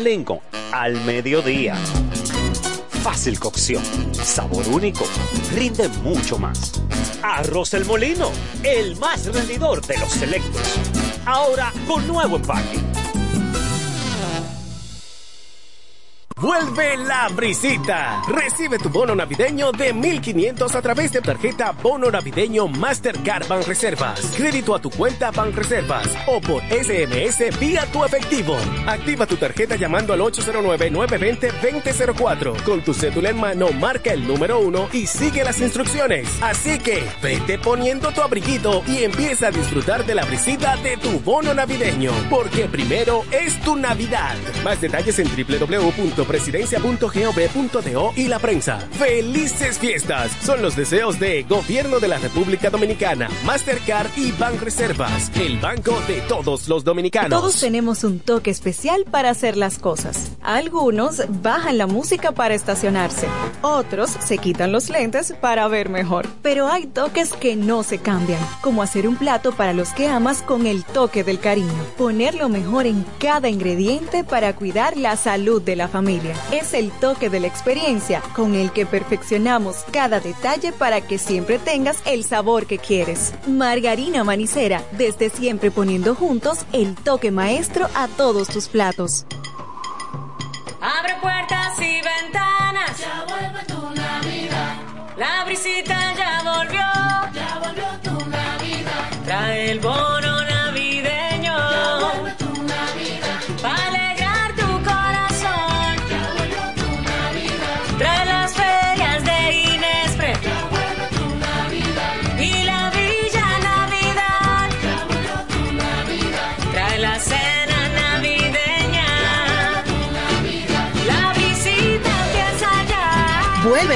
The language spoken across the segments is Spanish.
Lincoln al mediodía. Fácil cocción, sabor único, rinde mucho más. Arroz El Molino, el más rendidor de los selectos. Ahora con nuevo empaque. Vuelve la brisita. Recibe tu bono navideño de 1500 a través de tarjeta Bono Navideño Mastercard Reservas. Crédito a tu cuenta Reservas o por SMS vía tu efectivo. Activa tu tarjeta llamando al 809-920-2004. Con tu cédula en mano, marca el número uno y sigue las instrucciones. Así que vete poniendo tu abriguito y empieza a disfrutar de la brisita de tu bono navideño. Porque primero es tu Navidad. Más detalles en www presidencia.gov.do y la prensa. ¡Felices fiestas! Son los deseos de Gobierno de la República Dominicana, Mastercard y Reservas, el banco de todos los dominicanos. Todos tenemos un toque especial para hacer las cosas. Algunos bajan la música para estacionarse, otros se quitan los lentes para ver mejor. Pero hay toques que no se cambian, como hacer un plato para los que amas con el toque del cariño, poner lo mejor en cada ingrediente para cuidar la salud de la familia es el toque de la experiencia con el que perfeccionamos cada detalle para que siempre tengas el sabor que quieres. Margarina Manicera, desde siempre poniendo juntos el toque maestro a todos tus platos. Abre puertas y ventanas. Ya vuelve tu Navidad. La brisita ya volvió. Ya volvió tu Navidad. Trae el bono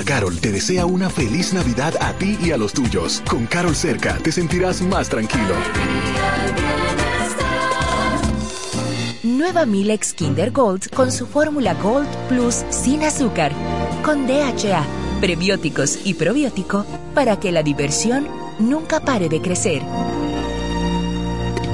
Carol te desea una feliz Navidad a ti y a los tuyos. Con Carol cerca te sentirás más tranquilo. Nueva Milex Kinder Gold con su fórmula Gold Plus sin azúcar, con DHA, prebióticos y probiótico para que la diversión nunca pare de crecer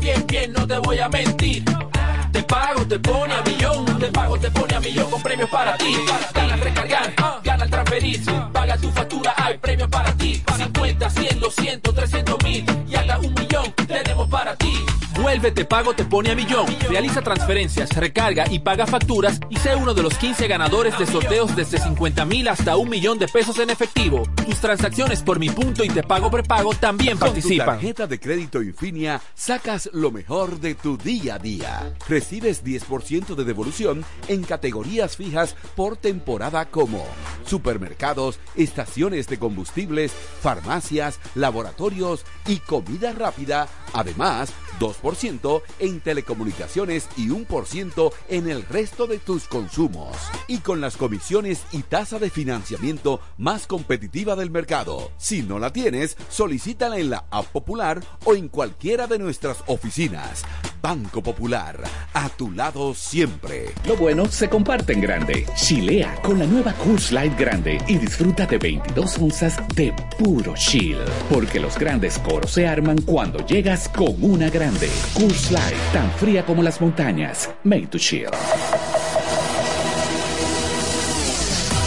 bien, bien, no te voy a mentir. Te pago, te pone a millón. Te pago, te pone a millón con premios para ti. Gana al recargar, gana al transferir. Paga tu factura, hay premios para ti. 50, 100, 200, 300 mil Vuelve Te Pago Te Pone a Millón. Realiza transferencias, recarga y paga facturas y sé uno de los 15 ganadores de sorteos desde 50 mil hasta un millón de pesos en efectivo. Tus transacciones por mi punto y Te Pago Prepago también participan. Con tu tarjeta de crédito Infinia sacas lo mejor de tu día a día. Recibes 10% de devolución en categorías fijas por temporada como supermercados, estaciones de combustibles, farmacias, laboratorios y comida rápida. Además, 2% en telecomunicaciones y 1% en el resto de tus consumos. Y con las comisiones y tasa de financiamiento más competitiva del mercado. Si no la tienes, solicítala en la App Popular o en cualquiera de nuestras oficinas. Banco Popular, a tu lado siempre. Lo bueno se comparte en grande. Chilea con la nueva Coors Light Grande y disfruta de 22 onzas de puro chill. Porque los grandes coros se arman cuando llegas con una grande. Coors Light, tan fría como las montañas. Made to chill.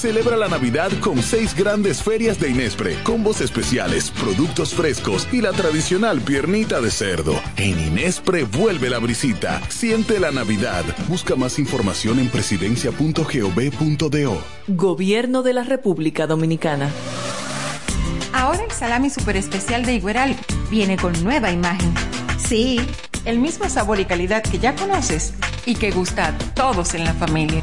Celebra la Navidad con seis grandes ferias de Inespre, combos especiales, productos frescos y la tradicional piernita de cerdo. En Inespre vuelve la brisita. Siente la Navidad. Busca más información en presidencia.gov.do. Gobierno de la República Dominicana. Ahora el salami super especial de Igueral viene con nueva imagen. Sí, el mismo sabor y calidad que ya conoces y que gusta a todos en la familia.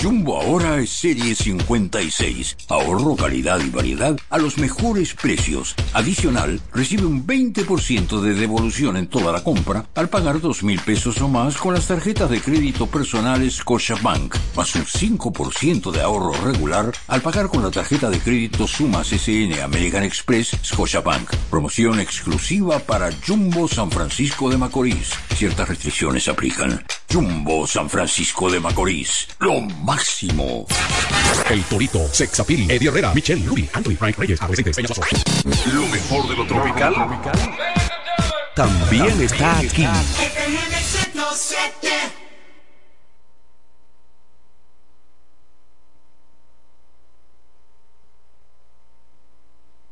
Jumbo ahora es serie 56. Ahorro, calidad y variedad a los mejores precios. Adicional, recibe un 20% de devolución en toda la compra al pagar dos mil pesos o más con las tarjetas de crédito personales Scotiabank, más un 5% de ahorro regular al pagar con la tarjeta de crédito Sumas SN American Express Scotiabank. Promoción exclusiva para Jumbo San Francisco de Macorís. Ciertas restricciones aplican. Jumbo San Francisco de Macorís. Máximo. El Torito, Sexapil, Eddie Herrera, Michelle, Luby, Anthony, Frank Reyes, Adolescentes, Peña. Lo mejor de lo tropical. También está aquí.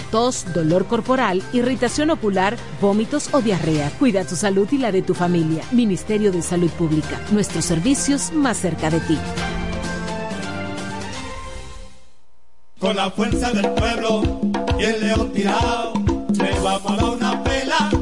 tos, dolor corporal, irritación ocular, vómitos o diarrea. Cuida tu salud y la de tu familia. Ministerio de Salud Pública. Nuestros servicios más cerca de ti. Con la fuerza del pueblo y el león tirado, le vamos a una pela.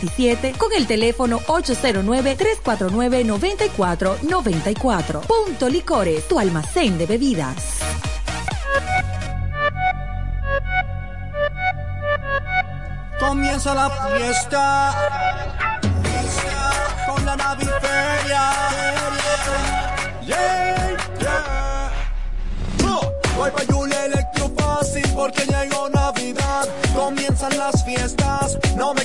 27 con el teléfono 809-349-9494. Punto Licores, tu almacén de bebidas. Comienza la fiesta con la naviferia. Yeah, yeah. Voy pa' Julia Electro Fácil porque llegó Navidad. Comienzan las fiestas, no me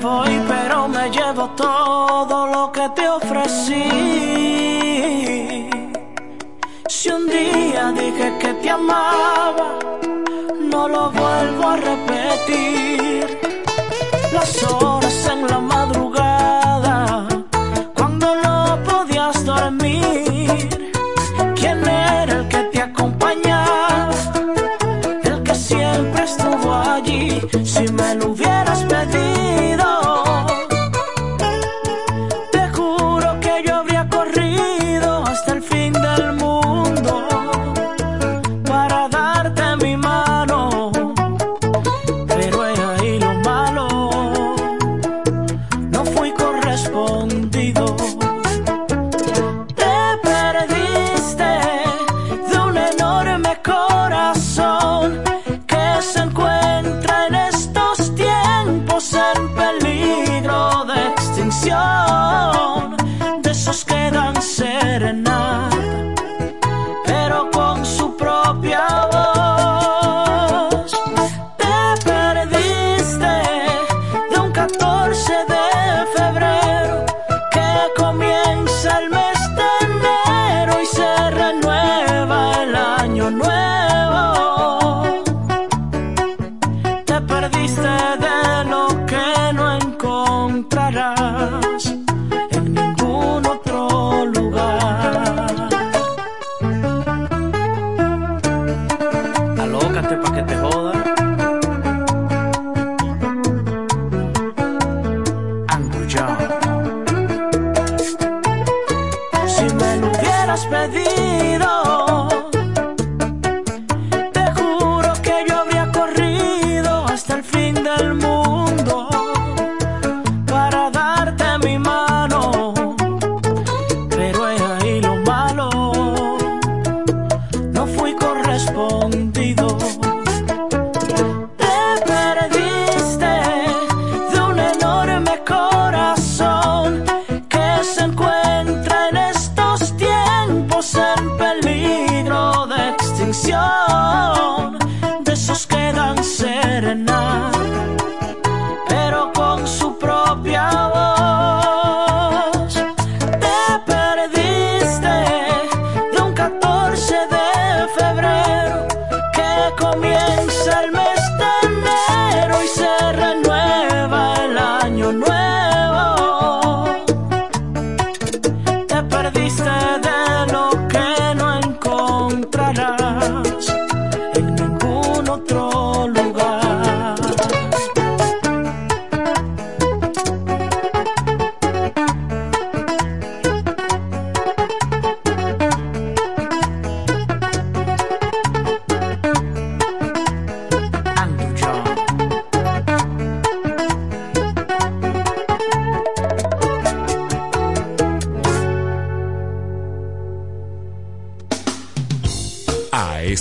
Voy, pero me llevo todo lo que te ofrecí. Si un día dije que te amaba, no lo vuelvo a repetir. Las horas en la madrugada,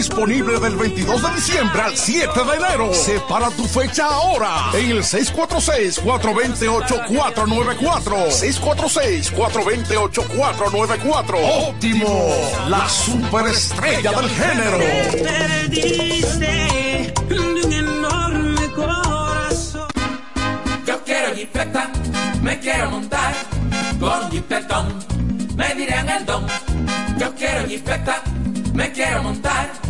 Disponible del 22 de diciembre al 7 de enero. Separa tu fecha ahora en el 646-428-494. 646-428-494. Óptimo, la superestrella del género. Perdiste de un enorme corazón. Yo quiero jipeta, me quiero montar con jipetón, me dirán el don. Yo quiero jipeta, me quiero montar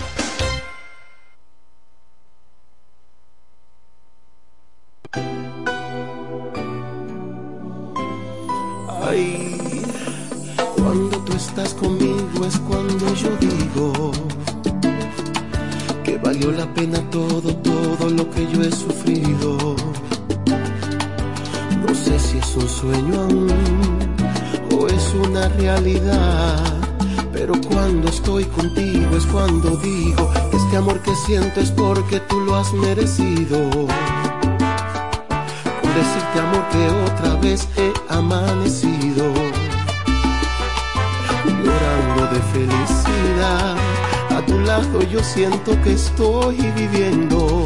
Siento es porque tú lo has merecido. Con decirte amor que otra vez he amanecido, llorando de felicidad a tu lado yo siento que estoy viviendo.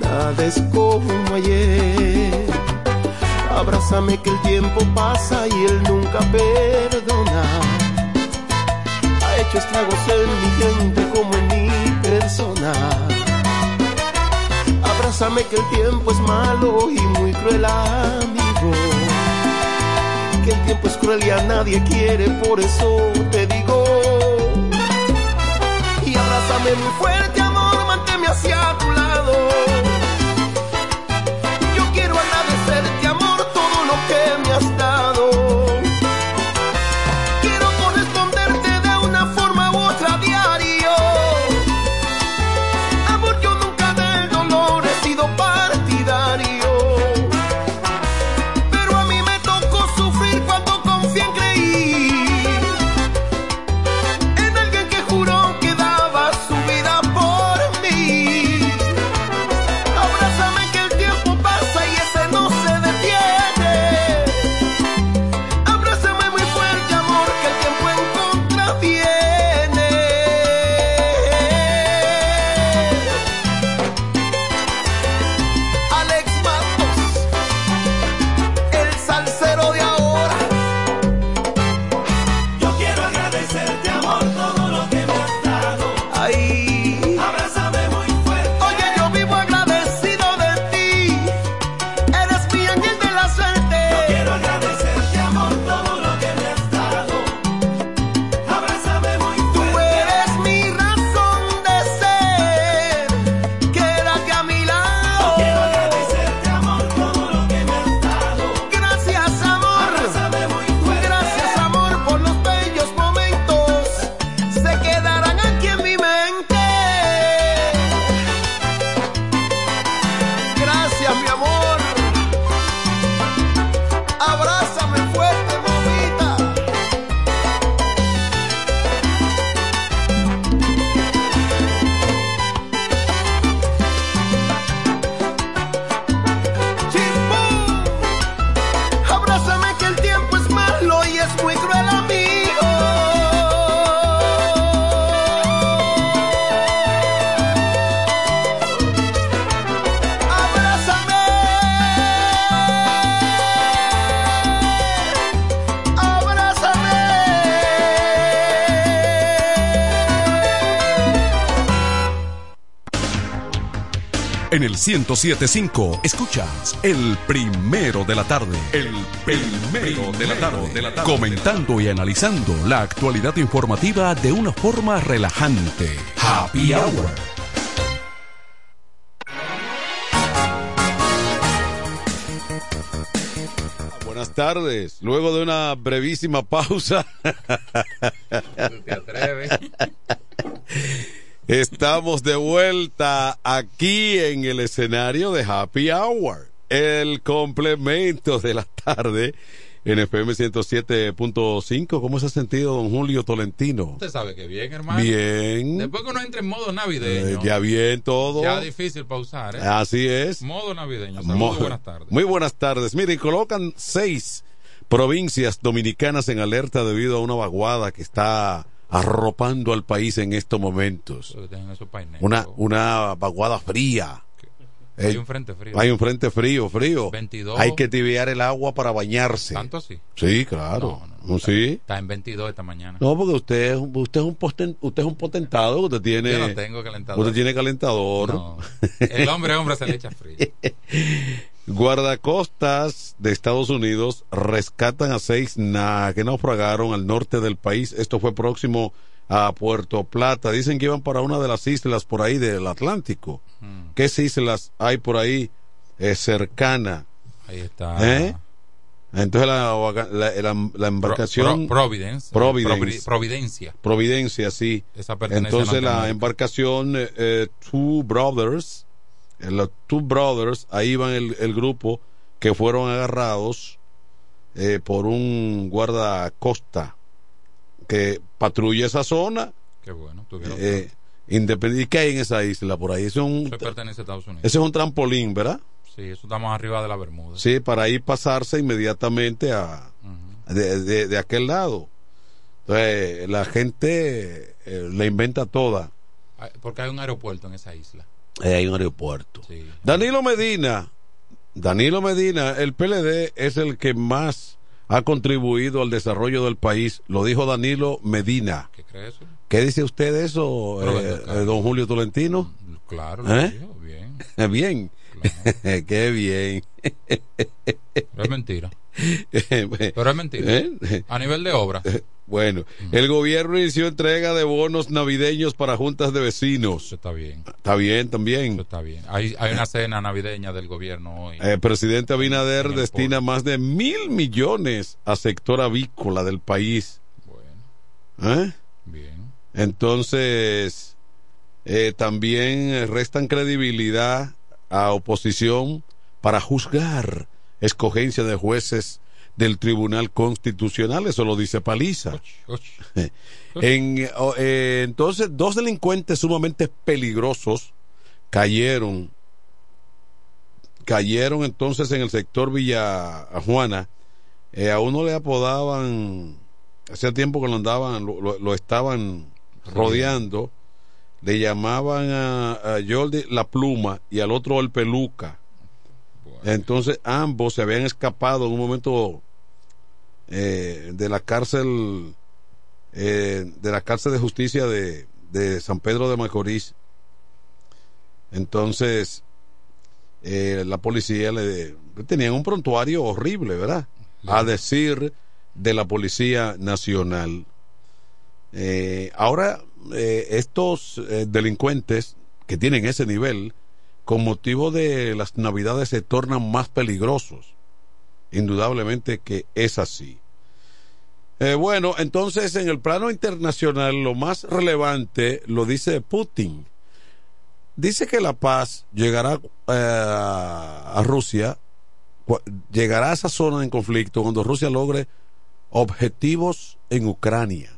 Nada es como ayer. Abrázame que el tiempo pasa y él nunca perdona. Hecho estragos en mi gente como en mi persona. Abrázame que el tiempo es malo y muy cruel amigo. Que el tiempo es cruel y a nadie quiere, por eso te digo abrázame muy fuerte, amor, manténme hacia tu lado. 1075 escuchas el primero de la tarde. El primero de la tarde. De la tarde. Comentando y analizando la actualidad informativa de una forma relajante. Happy Hour. Buenas tardes. Luego de una brevísima pausa. ¿Te atreves? Estamos de vuelta aquí en el escenario de Happy Hour, el complemento de la tarde en FM 107.5. ¿Cómo se ha sentido don Julio Tolentino? Usted sabe que bien, hermano. Bien. Después que uno entre en modo navideño. Eh, ya bien todo. Ya difícil pausar, ¿eh? Así es. Modo navideño. Mo- Saludos, buenas tardes. Muy buenas tardes. Miren, colocan seis provincias dominicanas en alerta debido a una vaguada que está arropando al país en estos momentos. Una, una vaguada fría. Hay Eh, un frente frío. Hay un frente frío, frío. 22. Hay que tibiar el agua para bañarse. ¿Tanto así? Sí, claro. sí. Está en 22 esta mañana. No, porque usted, es un- usted, es un posten- usted es un potentado, usted tiene... Yo no tengo calentador. Usted tiene calentador. No. El hombre, hombre, se le echa frío. Guardacostas de Estados Unidos rescatan a seis na- que naufragaron al norte del país. Esto fue próximo a Puerto Plata. Dicen que iban para una de las islas por ahí del Atlántico. Mm. ¿Qué islas hay por ahí eh, cercana? Ahí está. ¿Eh? Entonces la, la- la- la embarcación... Pro- Providence. Providence. Provi- Providencia. Providencia, sí. Esa Entonces la embarcación eh, eh, Two Brothers, los Two Brothers, ahí van el, el grupo que fueron agarrados eh, por un guardacosta que patrulla esa zona. Qué bueno. tuvieron Eh. ¿Y qué hay en esa isla por ahí? Ese es un, pertenece a Estados Unidos. ese es un trampolín, ¿verdad? Sí, eso estamos arriba de la Bermuda. Sí, para ahí pasarse inmediatamente a de, de- de aquel lado. Entonces, la gente eh, la inventa toda. Porque hay un aeropuerto en esa isla. Eh, hay un aeropuerto. Sí. Danilo Medina, Danilo Medina, el PLD es el que más ha contribuido al desarrollo del país, lo dijo Danilo Medina. ¿Qué cree eso? ¿Qué dice usted de eso, eh, eh, don Julio Tolentino? Claro, lo ¿Eh? dijo, bien. Bien. Qué bien. Es mentira. Pero es mentira. ¿Eh? A nivel de obra. Bueno, el gobierno inició entrega de bonos navideños para juntas de vecinos. Está bien. Está bien también. Está bien. Hay, hay una cena navideña del gobierno hoy. El presidente Abinader el destina más de mil millones a sector avícola del país. ¿Eh? Bien. Entonces, eh, también restan credibilidad a oposición para juzgar escogencia de jueces del Tribunal Constitucional. Eso lo dice Paliza. En, o- eh, entonces, dos delincuentes sumamente peligrosos cayeron. Cayeron entonces en el sector Villa Juana. Eh, a uno le apodaban, hacía tiempo que lo andaban, lo, lo- lo estaban rodeando. Le llamaban a, a Jordi la pluma y al otro el peluca. Entonces ambos se habían escapado en un momento eh, de la cárcel eh, de la cárcel de justicia de, de San Pedro de Macorís. Entonces eh, la policía le tenían un prontuario horrible, ¿verdad? A decir de la policía nacional. Ahora estos delincuentes que tienen ese nivel con motivo de las navidades se tornan más peligrosos. Indudablemente que es así. Eh, bueno, entonces en el plano internacional lo más relevante lo dice Putin. Dice que la paz llegará eh, a Rusia, llegará a esa zona en conflicto cuando Rusia logre objetivos en Ucrania.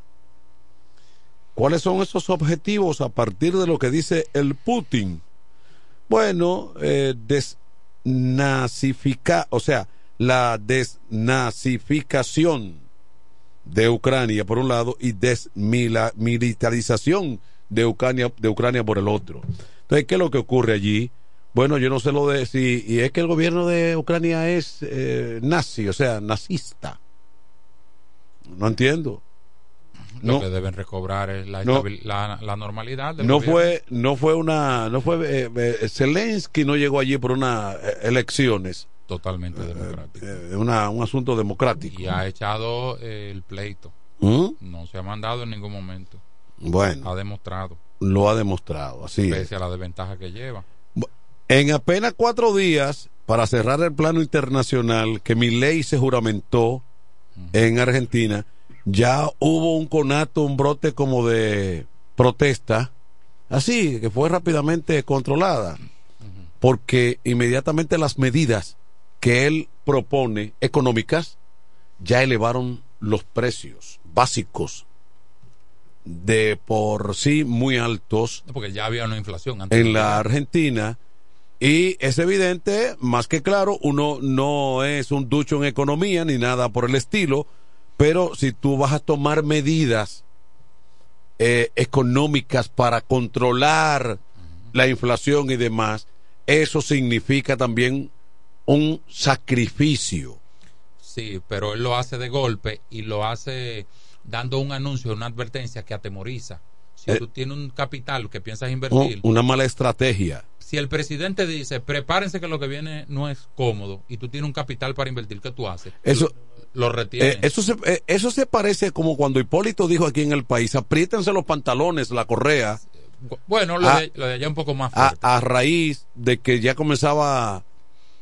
¿Cuáles son esos objetivos a partir de lo que dice el Putin? Bueno, eh, desnazificar, o sea, la desnazificación de Ucrania por un lado y desmilitarización de Ucrania, de Ucrania por el otro. Entonces, ¿qué es lo que ocurre allí? Bueno, yo no sé lo de si y es que el gobierno de Ucrania es eh, nazi, o sea, nazista. No entiendo. Lo No. que deben recobrar es la, No. la, la normalidad del no gobierno. fue no fue una no fue eh, eh, Zelensky no llegó allí por unas elecciones totalmente democrático eh, una- un asunto democrático y ha echado eh, el pleito. ¿Mm? No se ha mandado en ningún momento. bueno Ha demostrado, lo ha demostrado así es. pese a la desventaja que lleva. en apenas cuatro días para cerrar el plano internacional que mi ley se juramentó en Argentina ya hubo un conato un brote como de protesta así que fue rápidamente controlada porque inmediatamente las medidas que él propone económicas ya elevaron los precios básicos de por sí muy altos Porque ya había una inflación antes en la. Argentina y es evidente, más que claro, uno no es un ducho en economía ni nada por el estilo, pero si tú vas a tomar medidas eh, económicas para controlar la inflación y demás, eso significa también un sacrificio. Sí, pero él lo hace de golpe y lo hace dando un anuncio, una advertencia que atemoriza. Si Eh, tú tienes un capital que piensas invertir, una mala estrategia. Si el presidente dice, prepárense que lo que viene no es cómodo y tú tienes un capital para invertir, ¿qué tú haces? Eso, Lo retienes. Eh, eso, se, eh, eso se parece como cuando Hipólito dijo aquí en el país, apriétense los pantalones, la correa, bueno, lo, a- de, lo de allá un poco más fuerte. a raíz de que ya comenzaba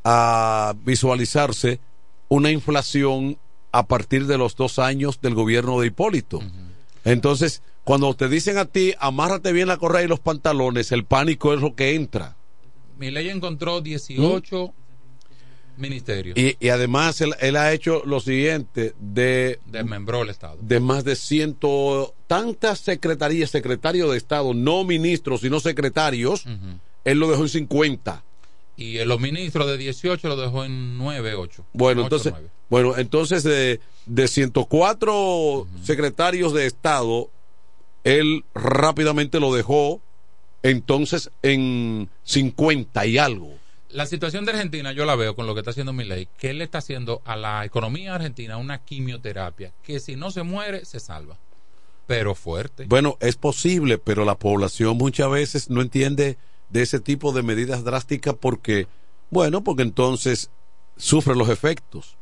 a visualizarse una inflación a partir de los dos años del gobierno de Hipólito. Entonces, cuando te dicen a ti, amárrate bien la correa y los pantalones, el pánico es lo que entra. Mi ley encontró 18 ministerios. Y, y además él, él ha hecho lo siguiente, de, Desmembró el Estado. de más de ciento tantas secretarías, secretarios de Estado, no ministros, sino secretarios, él lo dejó en 50. Y eh, los ministros de 18 lo dejó en 9, 8. Bueno, entonces, bueno, entonces de, de 104 secretarios de Estado, él rápidamente lo dejó entonces en 50 y algo. La situación de Argentina yo la veo con lo que está haciendo mi ley, que él le está haciendo a la economía argentina una quimioterapia, que si no se muere, se salva. Pero fuerte. Bueno, es posible, pero la población muchas veces no entiende de ese tipo de medidas drásticas porque, bueno, porque entonces sufre los efectos.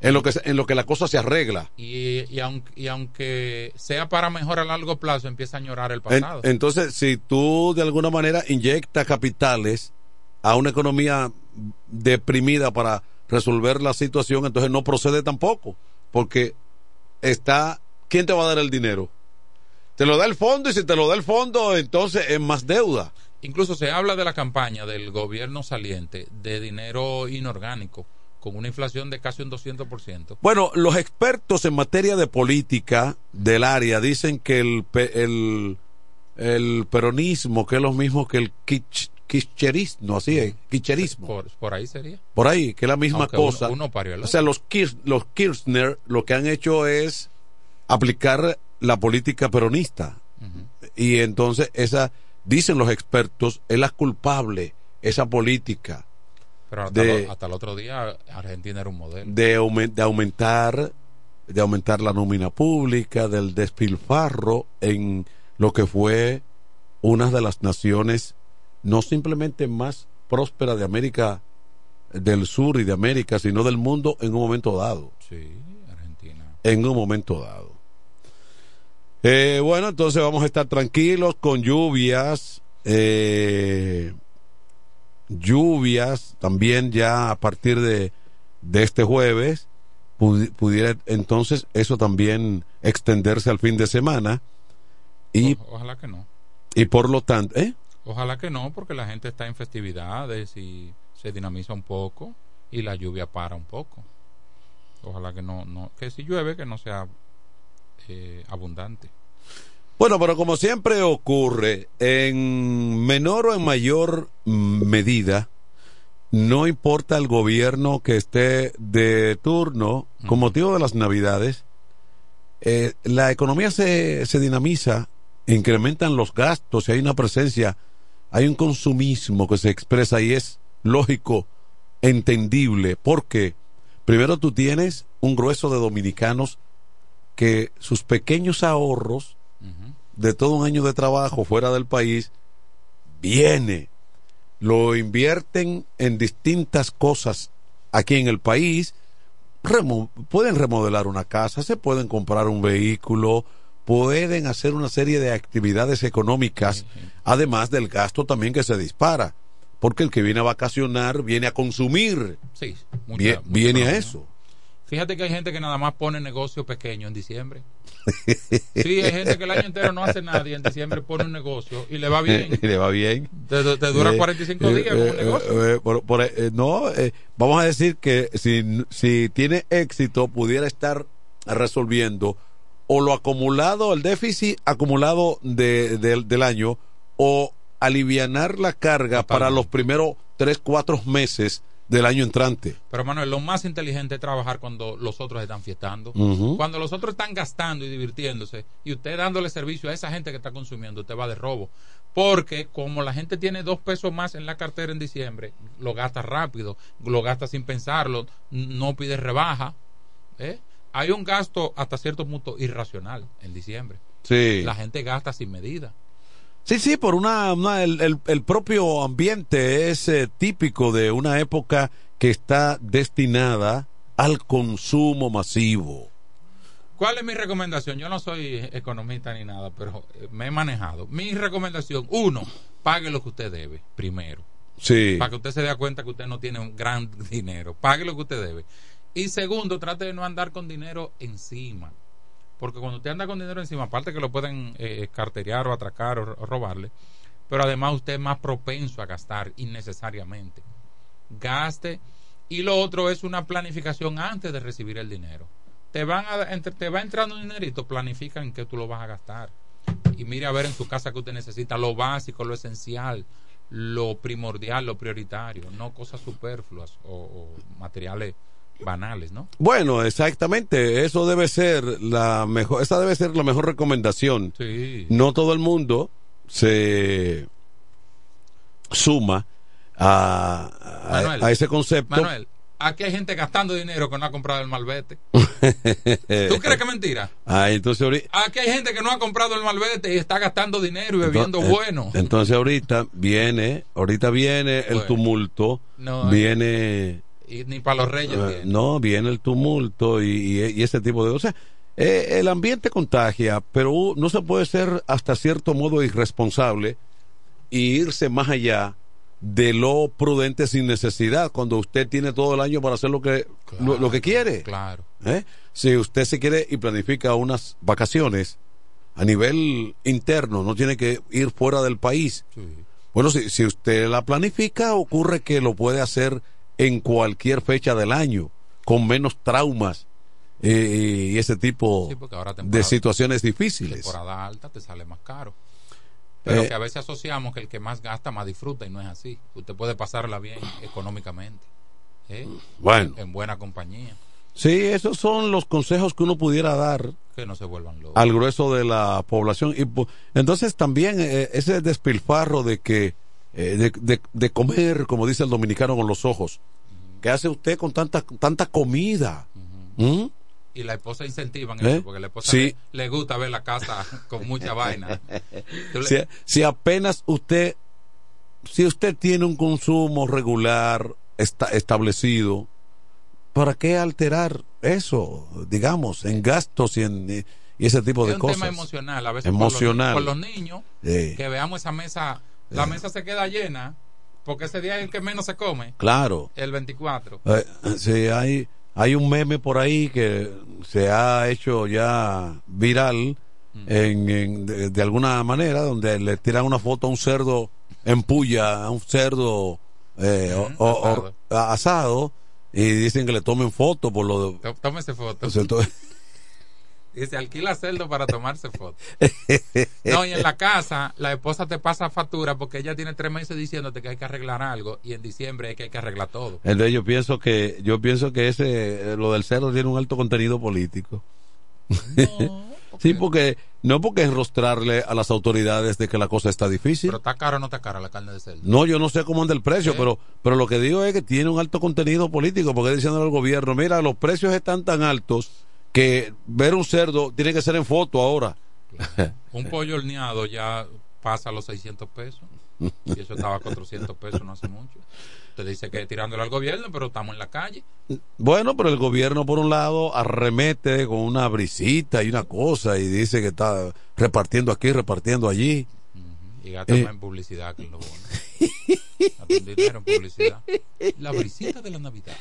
En lo que, en lo que la cosa se arregla. Y, y, aunque, y aunque sea para mejor a largo plazo, empieza a añorar el En- pasado. entonces, si tú de alguna manera inyectas capitales a una economía deprimida para resolver la situación, entonces no procede tampoco, porque está, ¿quién te va a dar el dinero? Te lo da el fondo y si te lo da el fondo, entonces es más deuda. Incluso se habla de la campaña del gobierno saliente de dinero inorgánico, con una inflación de casi un 200%. Bueno, los expertos en materia de política del área dicen que el, el, el peronismo, que es lo mismo que el kitsch- kirchnerismo, así es, kirchnerismo. Por, por ahí sería. por ahí, que es la misma Aunque uno- cosa. uno parió o sea, los, Kir- los Kirchner lo que han hecho es aplicar la política peronista. Y entonces esa, dicen los expertos, es la culpable, esa política Pero hasta, de- lo- hasta el otro día Argentina era un modelo. de aumentar de aumentar la nómina pública, del despilfarro en lo que fue una de las naciones no simplemente más próspera de América del Sur y de América, sino del mundo en un momento dado. Sí, Argentina. En un momento dado. Eh, bueno, entonces vamos a estar tranquilos con lluvias, eh, lluvias también ya a partir de, de este jueves. Pudi- pudiera entonces eso también extenderse al fin de semana y, O- ojalá que no. y por lo tanto, ¿eh? Ojalá que no, porque la gente está en festividades y se dinamiza un poco y la lluvia para un poco. Ojalá que no, no que si llueve que no sea eh, abundante. Bueno, pero como siempre ocurre, en menor o en mayor medida, no importa el gobierno que esté de turno, con motivo de las navidades, eh, la economía se, se dinamiza, incrementan los gastos y hay una presencia, hay un consumismo que se expresa y es lógico, entendible, porque primero tú tienes un grueso de dominicanos que sus pequeños ahorros de todo un año de trabajo fuera del país viene, lo invierten en distintas cosas aquí en el país, remo- pueden remodelar una casa, se pueden comprar un vehículo, pueden hacer una serie de actividades económicas, además del gasto también que se dispara, porque el que viene a vacacionar viene a consumir, Sí, mucha- vie- mucha viene a eso. Fíjate que hay gente que nada más pone negocio pequeño en diciembre. Sí, hay gente que el año entero no hace nada y en diciembre pone un negocio y le va bien. y le va bien. Te, te dura Eh, 45 eh, días como un eh, negocio. eh, por- por- eh, no, eh, vamos a decir que si, si tiene éxito, pudiera estar resolviendo o lo acumulado, el déficit acumulado de- del- del año, o alivianar la carga para los primeros tres, cuatro meses del año entrante. Pero Manuel, lo más inteligente es trabajar cuando los otros están fiestando. Cuando los otros están gastando y divirtiéndose y usted dándole servicio a esa gente que está consumiendo, usted va de robo. Porque como la gente tiene dos pesos más en la cartera en diciembre, lo gasta rápido, lo gasta sin pensarlo, no pide rebaja. ¿eh? Hay un gasto hasta cierto punto irracional en diciembre. Sí. La gente gasta sin medida. Sí, sí, por una, una- el, el- el propio ambiente es eh, típico de una época que está destinada al consumo masivo. ¿Cuál es mi recomendación? Yo no soy economista ni nada, pero eh, me he manejado. Mi recomendación, uno, pague lo que usted debe, primero. Sí. Para que usted se dé cuenta que usted no tiene un gran dinero. Pague lo que usted debe. Y segundo, trate de no andar con dinero encima. Porque cuando usted anda con dinero encima, aparte que lo pueden eh, carterear o atracar o, robarle, pero además usted es más propenso a gastar innecesariamente. Gaste. Y lo otro es una planificación antes de recibir el dinero. Te, van a, te va entrando un dinerito, planifica en qué tú lo vas a gastar. Y mire a ver en su casa que usted necesita lo básico, lo esencial, lo primordial, lo prioritario, no cosas superfluas o materiales banales, ¿no? Bueno, exactamente, eso debe ser la mejor, esa debe ser la mejor recomendación. Sí. No todo el mundo se suma a, a- Manuel, a ese concepto. Manuel, aquí hay gente gastando dinero que no ha comprado el malvete. ¿Tú crees que es mentira? Ah, entonces ahorita, Aquí hay gente que no ha comprado el malvete y está gastando dinero y bebiendo bueno. Entonces ahorita viene, ahorita viene el Bueno. tumulto, No, viene, Y ni para los reyes tiene. no, viene el tumulto y, y- y ese tipo de cosas. Eh, el ambiente contagia, pero no se puede ser hasta cierto modo irresponsable y irse más allá de lo prudente sin necesidad cuando usted tiene todo el año para hacer lo que lo, lo que quiere. Claro. ¿Eh? Si usted se quiere y planifica unas vacaciones a nivel interno, no tiene que ir fuera del país. Bueno, si, si usted la planifica, ocurre que lo puede hacer en cualquier fecha del año, con menos traumas eh, y ese tipo Sí, de situaciones difíciles. temporada alta te sale más caro. Pero Eh, que a veces asociamos que el que más gasta más disfruta y no es así. Usted puede pasarla bien económicamente. ¿eh? Bueno. En buena compañía. Sí, esos son los consejos que uno pudiera dar Que no se vuelvan locos. al grueso de la población. Y pu- entonces también eh, ese despilfarro de que eh, de, de- de comer, como dice el dominicano, con los ojos. ¿Qué hace usted con tanta tanta comida? ¿Mm? Y la esposa incentiva ¿Eh? eso, porque la esposa Sí. le, le gusta ver la casa con mucha vaina. Le- Si, si apenas usted, si usted tiene un consumo regular esta- establecido, ¿para qué alterar eso, digamos, en gastos y en y ese tipo es de un cosas? tema emocional. A veces por los. Por niños, Sí. que veamos esa mesa, la mesa se queda llena, porque ese día es el que menos se come. Claro. El 24. Eh, sí, hay, hay un meme por ahí que se ha hecho ya viral en, en- de, de alguna manera, donde le tiran una foto a un cerdo en puya, a un cerdo eh, o- asado. o- asado, y dicen que le tomen foto por lo de... Tó- Tómese foto. o sea, to- Y se alquila celdo para tomarse fotos. No, y en la casa, la esposa te pasa factura porque ella tiene tres meses diciéndote que hay que arreglar algo y en diciembre es que hay que arreglar todo. Entonces yo pienso que yo pienso que ese lo del cerdo tiene un alto contenido político. sí, porque no porque enrostrarle a las autoridades de que la cosa está difícil. Pero está cara o no está cara la carne de cerdo. No, yo no sé cómo anda el precio, ¿Eh? pero pero lo que digo es que tiene un alto contenido político, porque diciendo al gobierno, mira, los precios están tan altos que ver un cerdo tiene que ser en foto ahora. Un pollo horneado ya pasa a los 600 pesos. Y eso estaba a 400 pesos no hace mucho. Usted dice que tirándolo al gobierno, pero estamos en la calle. Bueno, pero el gobierno, por un lado, arremete con una brisita y una cosa y dice que está repartiendo aquí, repartiendo allí. Y gasta Eh. más en publicidad que en lo bonos. Gasta un dinero en publicidad. La brisita de la Navidad.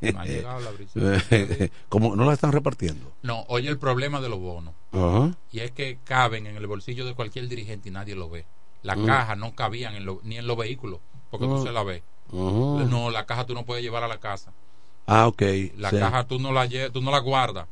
No ha llegado la brisita. Como no la están repartiendo. No, oye el problema de los bonos. Ajá. Y es que caben en el bolsillo de cualquier dirigente y nadie lo ve. Las Mm. cajas no cabían en lo- ni en los vehículos, porque Ah. tú se la ves. No, la caja tú no puedes llevar a la casa. Ah, ok. La sí. caja tú no la, tú no la guardas.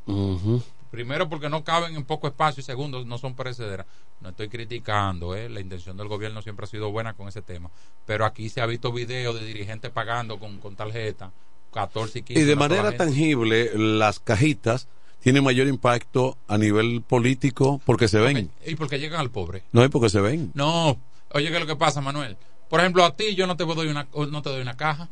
Primero porque no caben en poco espacio y segundo no son perecederas. No estoy criticando, ¿eh? la intención del gobierno siempre ha sido buena con ese tema. Pero aquí se ha visto videos de dirigentes pagando con, con tarjeta 14 y 15. Y de manera tangible, las cajitas tienen mayor impacto a nivel político porque se ven. Y porque llegan al pobre. No es porque se ven. No, oye, ¿qué es lo que pasa, Manuel? Por ejemplo, a ti yo no te doy una, no te doy una caja,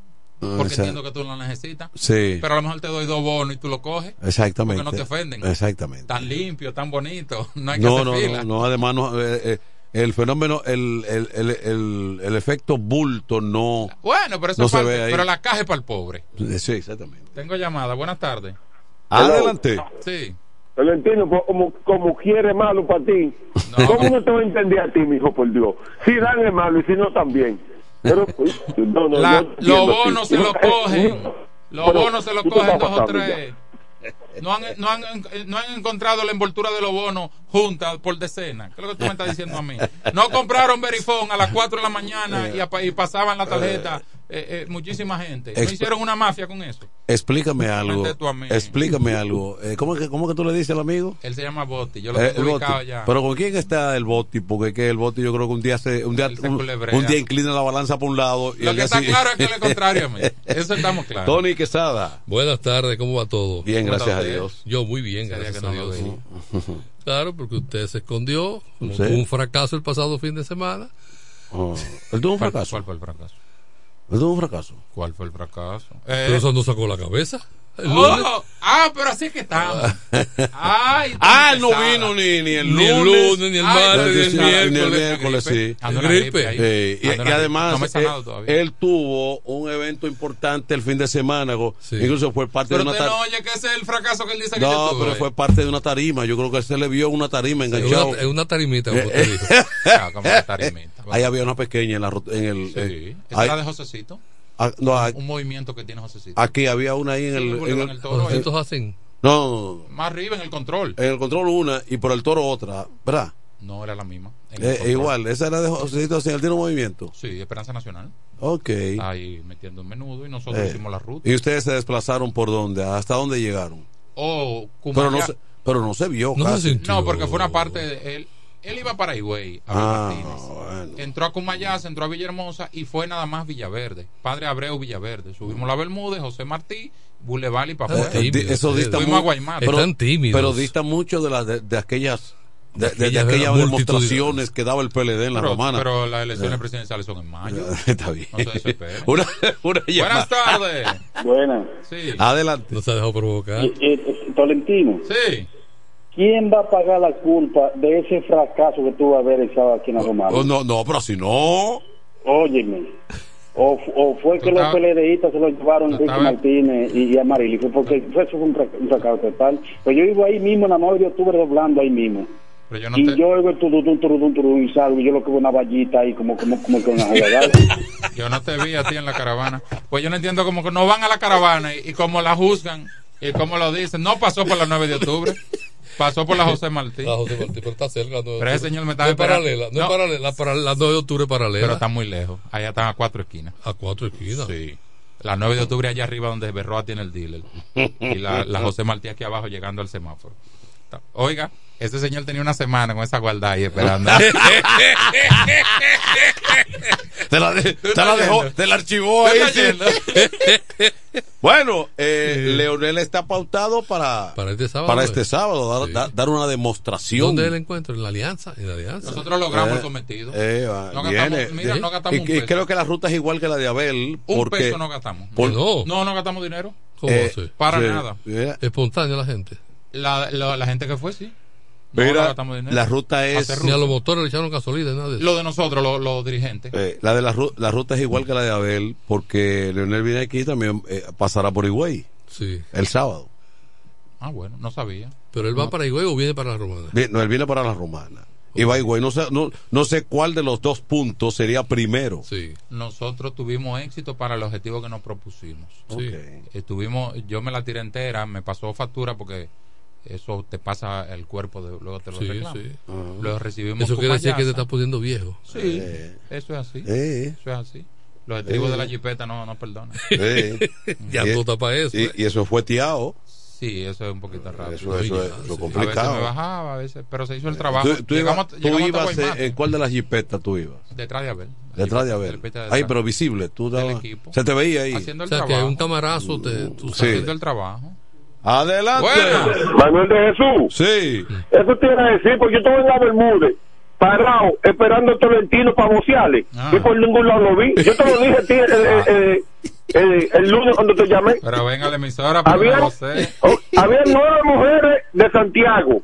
porque esa- entiendo que tú la necesitas. Sí. Pero a lo mejor te doy dos bonos y tú lo coges. Exactamente. Porque no te ofenden. Exactamente. Tan limpio, tan bonito. No hay que No, hacer no, fila. no, no, además no, eh, eh, el fenómeno, el, el, el, el, el efecto bulto no, Bueno, pero eso no es se ve ahí. pero la caja es para el pobre. Eh, Sí, exactamente. Tengo llamada. Buenas tardes. Adelante. Sí. Valentino, como, como quiere malo para ti. ¿Cómo no te va a entender a ti, mijo, por Dios? Si dan es malo y si no también. Pero, pues, no, no, La- no los bonos sí. se los cogen. Los pero bonos se los cogen dos o tres. No han, no, han, no han encontrado la envoltura de los bonos juntas por decena. ¿Qué es lo que tú me estás diciendo a mí? No compraron Verifone a las 4 de la mañana y pasaban la tarjeta eh, eh, muchísima gente. ¿No Exp- hicieron una mafia con eso? Explícame algo. Explícame algo. Eh, ¿cómo, que, ¿Cómo que tú le dices al amigo? Él se llama Botti. Yo lo Eh, tengo ya. Pero con quién está el Boti, porque es que el Boti yo creo que un día se, un día, se un, día inclina la balanza para un lado y Lo el que está sigue- claro es que él es contrario a mí. Eso estamos claros. Tony Quesada. Buenas tardes, ¿cómo va todo? Bien, ¿Cómo gracias a? Dios. Yo muy bien, gracias que a Dios. Claro, porque usted se escondió, como Sí. tuvo un fracaso el pasado fin de semana. Oh, Él tuvo un ¿Cuál- fracaso. ¿Cuál fue el fracaso? Él tuvo un fracaso. ¿Cuál fue el fracaso? Pero eso no sacó la cabeza. El Oh, lunes. ah, pero así es que estamos. Ay, Ah, no vino ni, ni el Ni el lunes, lunes, ni el martes, ni el Quesada. ni el miércoles. miércoles, sí. Gripe. y, y además No eh, él tuvo un evento importante el fin de semana, Sí. incluso fue parte Pero de una tarima. no oye que ese es el fracaso que él dice que No, pero fue parte de una tarima. Yo creo que se le vio una tarima Es una, es una tarimita, como usted dijo. Ah, como una tarimita. Ahí había una pequeña en, la, en el. Sí. eh, ahí- de Josecito. No, Un movimiento que tiene Josecito. aquí había una ahí en Sí, el. En el- el Toro. Estos hacen. no, Más arriba en el control. en el control una y por el toro otra, ¿verdad? No era la misma. El Eh, igual, esa era de Josecito Así, él tiene un movimiento. Sí, Esperanza Nacional. Ok. Ahí metiendo un menudo y nosotros Eh, hicimos la ruta. ¿Y ustedes se desplazaron por dónde? ¿Hasta dónde llegaron? Oh, Pero no, se, pero no se vio No se casi. sintió. No, porque fue una parte de él. Él iba para Higüey, a Ah, bueno. Entró a Cumayasa, entró a Villahermosa y fue nada más Villaverde. Padre Abreu Villaverde. Subimos la Bermúdez, José Martí, Boulevard y sí. Eh, eso dista Fuimos a Guaymate. pero, dista mucho de, las de, de aquellas de, de- de aquellas demostraciones que daba el PLD en la pero, romana. pero las elecciones Eh. presidenciales son en mayo. Está bien. No se. Una. Buenas tardes. Buenas. Sí. Adelante. No se dejado provocar. Eh, eh, Tolentino, Sí. ¿Quién va a pagar la culpa de ese fracaso que tuvo haber echado aquí en la Romana? Oh, no, no, pero si no. Óyeme. O, o fue que los PLDistas se lo llevaron tú Enrique Martínez y, y Amarili, fue porque eso fue un, fra- un fracaso total. Pues yo vivo ahí mismo, en la 9 de octubre, doblando ahí mismo. Pero yo no y te, yo oigo el turudún, turudún, turudún y salgo y yo lo que veo una vallita ahí como, como, como que una jugada. yo no te vi a ti en la caravana. Pues yo no entiendo como que no van a la caravana y, y como la juzgan y como lo dicen. No pasó por la 9 de octubre. Pasó por la José Martí. La José Martí, pero está cerca. No, Pero ese señor me está no es paralela, no, No. es paralela. La, para- la 9 de octubre es paralela. Pero está muy lejos. Allá están a cuatro esquinas. a cuatro esquinas. Sí. La 9 de octubre allá arriba donde Berroa tiene el dealer. Y la, la José Martí aquí abajo llegando al semáforo. Oiga, ese señor tenía una semana con esa guarda ahí esperando. Te la, de- te la dejó, te la archivó ahí. Bueno, eh, Leonel está pautado para, Para este sábado. para eh. este sábado, dar, Sí. dar- dar una demostración. ¿Dónde el encuentro? En la alianza. En la alianza. Nosotros logramos Eh, el cometido. eh, va, no viene. gastamos, mira, no gastamos y, un creo que la ruta es igual que la de Abel. un porque peso no gastamos. por- no. No, no gastamos dinero. ¿Cómo Eh, así? Para sí. nada. Mira, Espontánea la gente. La, la, la gente que fue, sí. No, Mira, no gastamos dinero. la ruta es- Ni a los motores le echaron gasolina, nada de eso. Lo de nosotros, los, dirigentes. eh, la de la, ru- la ruta es igual que la de Abel, porque Leonel viene aquí y también eh, pasará por Higüey Sí. el sábado. Ah, bueno, no sabía. Pero él va para Higüey o viene para la Romana. Bien, No, él viene para la romana. Y va a Higüey. No sé, no, no sé cuál de los dos puntos sería primero. Sí. Nosotros tuvimos éxito para el objetivo que nos propusimos. Sí. Estuvimos, yo me la tiré entera, me pasó factura porque eso te pasa el cuerpo, de, luego te lo Sí, reclama. sí. Lo recibimos Eso quiere decir que te estás poniendo viejo. Sí, Eh. eso es así. Eh. Eso es así. Los estribos Eh. de la jipeta no, no perdonan. Eh. Ya Y- tú estás para eso. Y, ¿eh? y eso fue tiao. Sí, eso es un poquito rápido. Eso, eso es eso es A veces complicado. me bajaba, a veces, pero se hizo el trabajo. Tú, tú llegamos, ibas- tú llegamos hasta ibas, eh, Guaymate, ¿En cuál de las jipetas tú ibas? detrás de Abel. Detrás de Abel. Ahí, pero visible. Tú dabas-. Se te veía ahí. Haciendo O el sea, que un camarazo te, tú Sí. sabes. Haciendo el trabajo. Adelante. Bueno. Manuel de Jesús. Sí. Eso te iba a decir, porque yo estuve en la Bermúdez, parado, esperando a Tolentino para bocearle. Ah. Y por ningún lado lo vi. Yo te lo dije a ti el, el- el- el- el lunes cuando te llamé. Pero venga a la emisora, pero Había, no lo sé. oh, había nueve mujeres de Santiago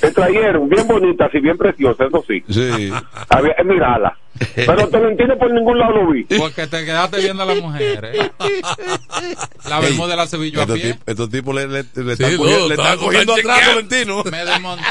que trajeron, bien bonitas y bien preciosas, eso sí. Sí. Había que mirarlas. Pero Tolentino por ningún lado lo vi. Porque te quedaste viendo a las mujeres. La Bermuda de la Sevilla a Estos, pie. tip- estos tipos le, le, le Sí, están cogiendo, le está- están cogiendo está atrás. Tolentino. Me desmonté,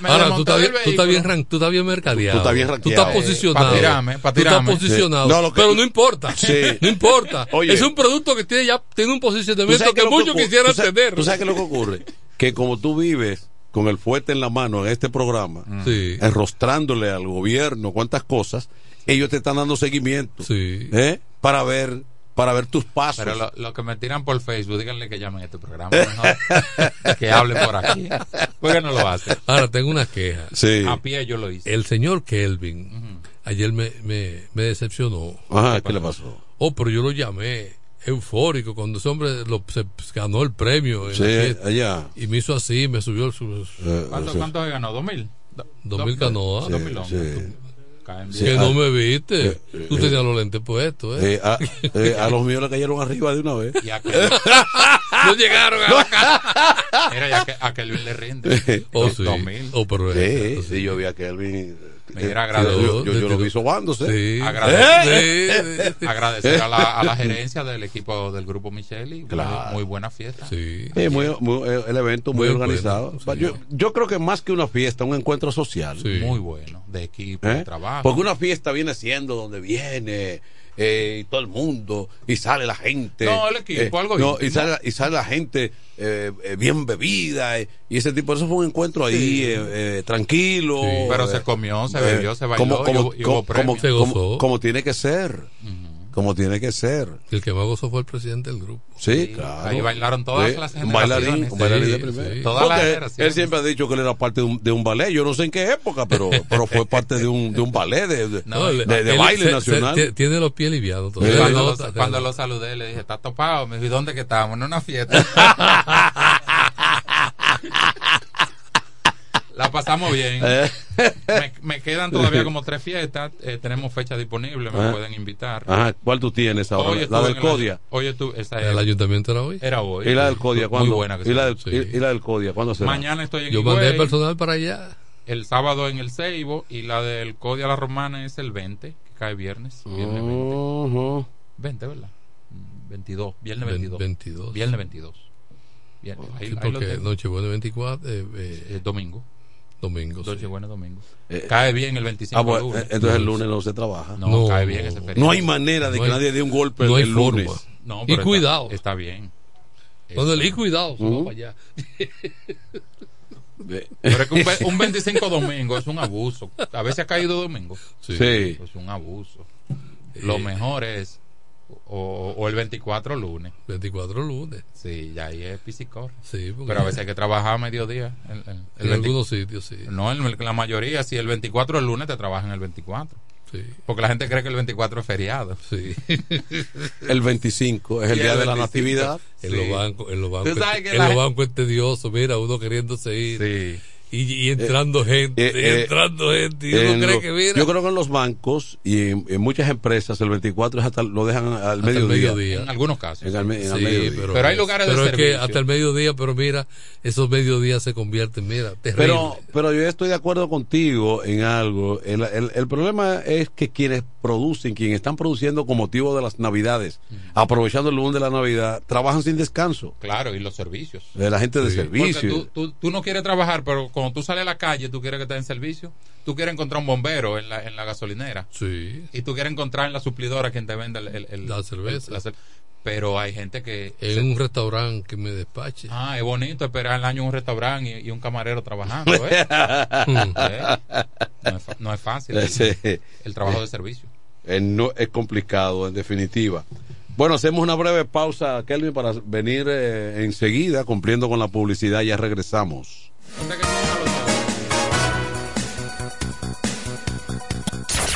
me Ahora, tú desmonté estás, del bien, tú, estás bien, ran- tú estás bien mercadeado. Tú estás bien Tú rankeado. estás posicionado. Pa' tirarme, pa' Tú estás tirarme. posicionado. Sí. No, lo que- pero no importa. Sí. No importa. Oye. es un producto que tiene ya tiene un ¿Tú posicionamiento que lo muchos quisieran ¿Tú sabes- tener. ¿Tú sabes qué es lo que ocurre? Que como tú vives con el fuerte en la mano en este programa, Sí. enrostrándole al gobierno cuántas cosas, ellos te están dando seguimiento. Sí. ¿eh? Para ver para ver tus pasos. Pero lo, lo que me tiran por Facebook, díganle que llamen a este programa. mejor. que hablen por aquí. ¿Por qué no lo hacen? Ahora tengo una queja. Sí. A pie yo lo hice. El señor Kelvin ayer me, me, me decepcionó. Ajá, ¿qué le pasó? Oh, pero yo lo llamé eufórico cuando ese hombre lo- se ganó el premio. en Sí, allá. Y me hizo así, me subió el su, Eh, ¿Cuánto, sí. cuánto se ganó? ¿Dos mil? dos mil. Dos mil Sí, sí. Sí. Que ah, no me viste. eh, Tú eh, tenías los lentes puestos, ¿eh? Eh, a, eh, a los míos le cayeron arriba de una vez. Y a aquel, no llegaron a la casa. mira, ya que a Kelvin le rinde. Oh, Dos- sí. Oh, pero Sí, sí, yo vi a Kelvin. Mira, eh, agradezco. yo, yo, yo lo vi sobándose. Sí. Agradecer, Sí. agradecer a, la, a la gerencia del equipo del grupo Micheli. Claro. Muy, muy buena fiesta. Sí. Muy, muy- eh, el evento muy, Muy organizado. bueno, yo, yo creo que más que una fiesta, un encuentro social. Sí. Muy bueno. De equipo, ¿Eh? de trabajo. Porque una fiesta viene siendo donde viene eh, y todo el mundo y sale la gente. No, el equipo, Eh, algo no, y sale, y sale la gente eh, eh, bien bebida eh, y ese tipo. Eso fue un encuentro ahí eh, eh, tranquilo. Sí. Pero eh, se comió, se eh, bebió, se bailó como, como, y hubo- y hubo como, como- gozó. como tiene que ser. Como tiene que ser. El que más gozó fue el presidente del grupo. Sí, Sí, claro. ahí bailaron todas Sí, las un bailarín, generaciones. un bailarín de Sí, primera. sí. Todas las generaciones. él siempre ha dicho que él era parte de un, de un ballet. Yo no sé en qué época, pero, pero fue parte de un, de un ballet de, de, No, de- él- de Él baile se- nacional. se- tiene los pies todavía. Cuando, Se lo, cuando lo saludé, le dije, ¿estás topado? Me dijo, ¿y dónde que estábamos? En una fiesta. La pasamos bien. Eh. Me, me quedan todavía como tres fiestas. eh, tenemos fecha disponible, me Ah. pueden invitar. Ajá, ¿cuál tú tienes ahora? Hoy la del el- Codia. Hoy estuve, esa ¿El ayuntamiento era hoy? era hoy. ¿Y la del Codia? ¿Cuándo? Muy buena que ¿Y la, del. Sí. y, y la del Codia? ¿Cuándo será? Mañana estoy en Yo mandé Higüey, personal para allá. El sábado en el Ceibo y la del Codia La Romana es el 20, que cae viernes. Viernes 20. Ujú. 20, ¿verdad? Mm, 22, viernes Ven- 22. 22. Viernes 22. Bien, ahí, Sí, ahí porque. Nochebuena 24, eh, eh, Eh, domingo. Domingo. sí. Nochebuena domingo. Eh, cae bien el 25 Ah, pues, lunes. eh, entonces el lunes no se trabaja. no, no, cae bien ese feriado. No hay manera de No que hay- nadie dé un golpe no el, forma. lunes. No, Y pero cuidado. Está, bien. Cuando el y cuidado, se va Ujú. para allá. Pero es que un, un 25 domingo es un abuso. A veces ha caído domingo. Sí. Sí. Es un abuso. Lo mejor es o, o el 24 lunes. 24 lunes. Sí, ya ahí es pisicor. Sí, porque Pero a veces hay que trabajar a mediodía. El, el- el en 20 algunos sitios, sí. No, en la mayoría, si el 24 es lunes, te trabajan el 24. sí. Porque la gente cree que el 24 es feriado. Sí. El 25 es el día el de la 25. natividad. En los bancos, en los bancos, en los bancos es tedioso, mira, uno queriéndose ir. Sí. Y, entrando gente, eh, eh, entrando gente. Y uno en cree lo- que mira. Yo creo que en los bancos y en, en muchas empresas el 24 es hasta lo dejan al Hasta el mediodía. mediodía. En algunos casos. En al me- en al Sí, mediodía. pero, Pero hay lugares de pero es que hasta el mediodía, pero mira, esos mediodías se convierten, mira, terrible. Pero, pero yo estoy de acuerdo contigo en algo. El, el- el problema es que quienes producen, quienes están produciendo con motivo de las navidades, aprovechando el lunes de la Navidad, trabajan sin descanso. Claro, y los servicios. De la gente de Porque servicio. tú, tú, tú no quieres trabajar, pero cuando tú sales a la calle, tú quieres que esté en servicio. Tú quieres encontrar un bombero en la, en la gasolinera. Sí. Y tú quieres encontrar en la suplidora quien te vende el, el- el- La cerveza. el- la cer- pero hay gente que. en se- un restaurante que me despache. Ah, es bonito esperar el año en un restaurante y, y un camarero trabajando. ¿eh? ¿Eh? No, es, no es fácil el, trabajo de servicio. Eh, no, es complicado, en definitiva. Bueno, hacemos una breve pausa, Kelvin, para venir eh, enseguida cumpliendo con la publicidad. Ya regresamos. O sea que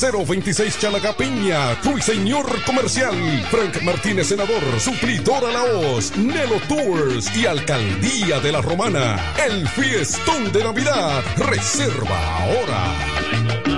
026 Chalacapiña, Ruiseñor Comercial. Frank Martínez, senador, suplidor a la voz. Nelo Tours y Alcaldía de la Romana. El fiestón de Navidad. Reserva ahora.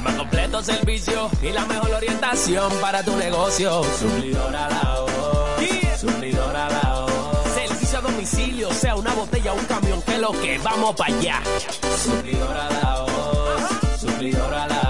El más completo servicio y la mejor orientación para tu negocio. Suplidora la Suplidora la Servicio a domicilio, sea una botella o un camión, que lo que vamos para allá. Suplidora la Suplidora la El mejor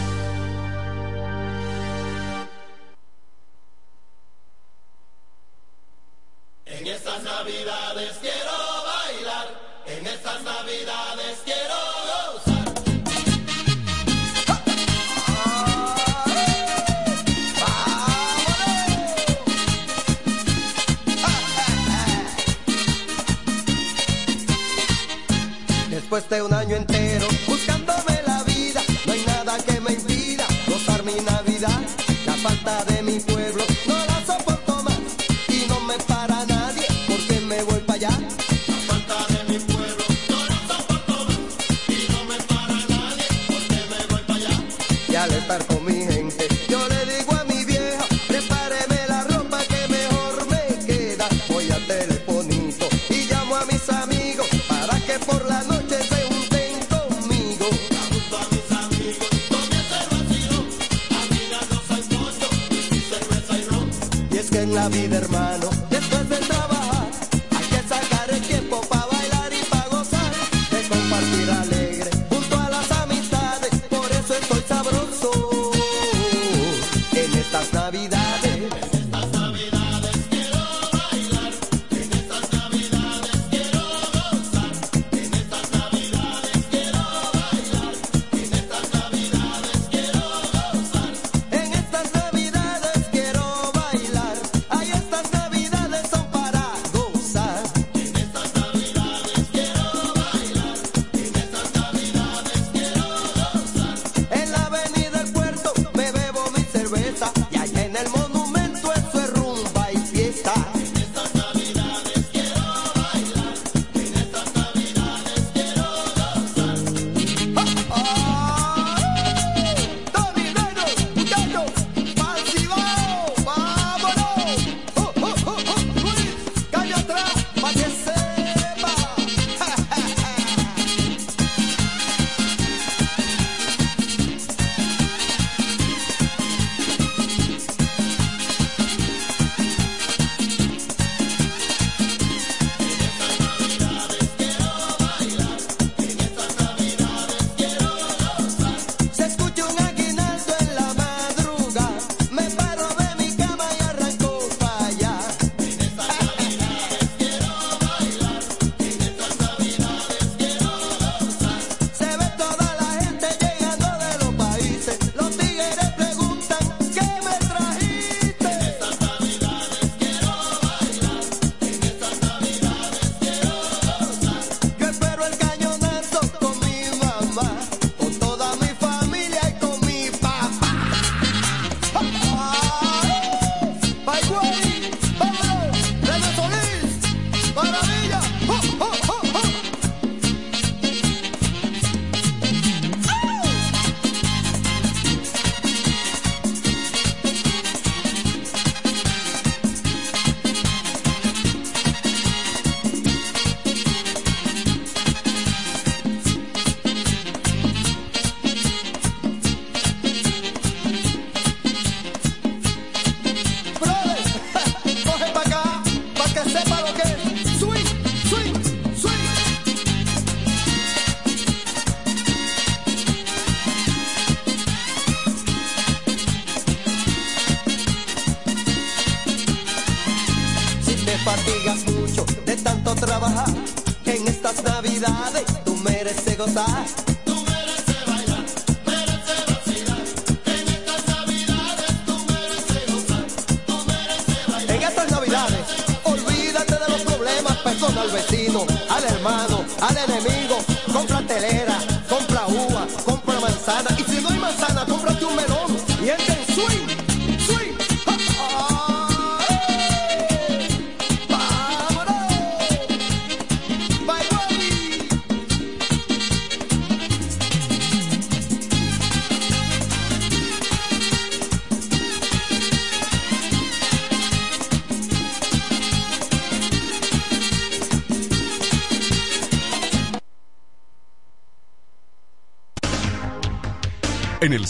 Fatigas mucho de tanto trabajar en estas navidades, tú mereces gozar. Tú mereces bailar, mereces vacilar. En estas navidades tú mereces gozar. Tú mereces bailar. En estas navidades, olvídate de los problemas, perdona al vecino, al hermano, al enemigo. Compra telera, compra uva, compra manzana. Y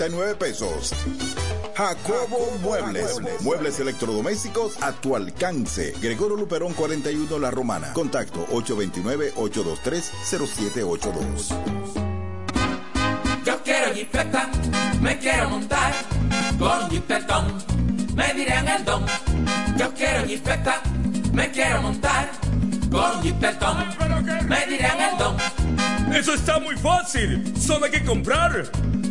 12,339 pesos. Jacobo Muebles. Muebles electrodomésticos a tu alcance. Gregorio Luperón 41 La Romana. Contacto 829-823-0782. Yo quiero jipeta, me quiero montar con jipetón, me dirán el don. Yo quiero jipeta, me quiero montar con jipetón, me dirán el don. Eso está muy fácil. Solo hay que comprar.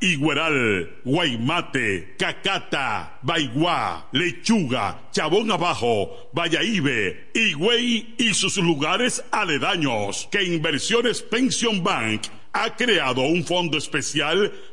Igueral, Guaymate, Cacata, Baigua, Lechuga, Chabón Abajo, Vallaíbe, Higüey y sus lugares aledaños que Inversiones Pension Bank ha creado un fondo especial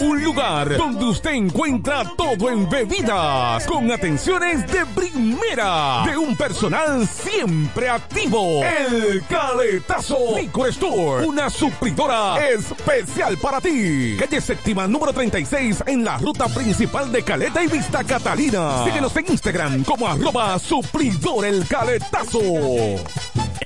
Un lugar donde usted encuentra todo en bebidas. Con atenciones de primera. De un personal siempre activo. El Caletazo Licor Store. Una suplidora especial para ti. Calle séptima número 36 en la ruta principal de Caleta y Vista Catalina. Síguenos en Instagram como arroba suplidor el caletazo.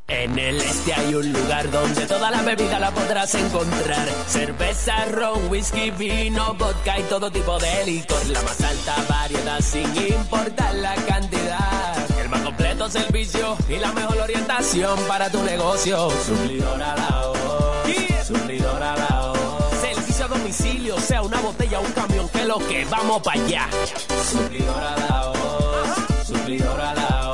En el este hay un lugar donde toda la bebida la podrás encontrar. Cerveza, ron, whisky, vino, vodka y todo tipo de licor. La más alta variedad sin importar la cantidad. El más completo servicio y la mejor orientación para tu negocio. Suplidora la voz. Suplidora la voz. Servicio a domicilio, sea una botella o un camión, que lo que vamos para allá. Suplidora la voz. Suplidora la voz.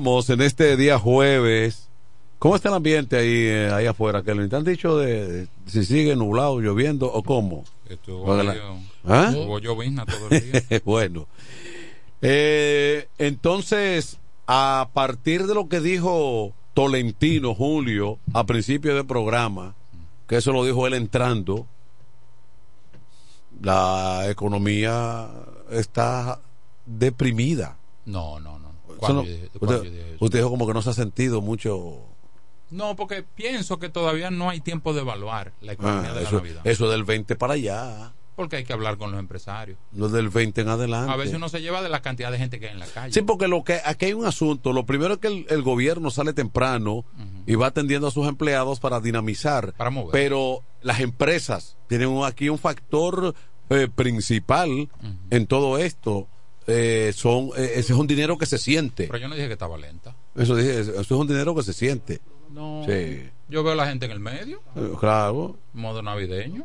En este día jueves. ¿Cómo está el ambiente ahí, eh, ahí afuera? ¿Que te han dicho de, de si sigue nublado, lloviendo o cómo? Estuvo, la- llovido- ¿Ah? hubo llovizna todo el día. bueno. Eh, entonces, a partir de lo que dijo Tolentino Julio a principio del programa, que eso lo dijo él entrando, la economía está deprimida. No, no, no. Eso ¿Cuándo no- yo dije- cuándo usted, yo dije eso? usted dijo como que no se ha sentido mucho. No, porque pienso que todavía no hay tiempo de evaluar la economía Ah, de la eso, Navidad. eso del 20 para allá, Porque hay que hablar con los empresarios. no del 20 en adelante. A veces uno se lleva de la cantidad de gente que hay en la calle. Sí, porque lo que aquí hay un asunto. Lo primero es que el, el gobierno sale temprano y va atendiendo a sus empleados para dinamizar. Para mover. Pero las empresas tienen aquí un factor eh, principal en todo esto. Eh, son eh, ese es un dinero que se siente. Pero yo no dije que estaba lenta. Eso dije, eso es un dinero que se siente. No. Sí. Yo veo a la gente en el medio, Eh, Claro. modo navideño.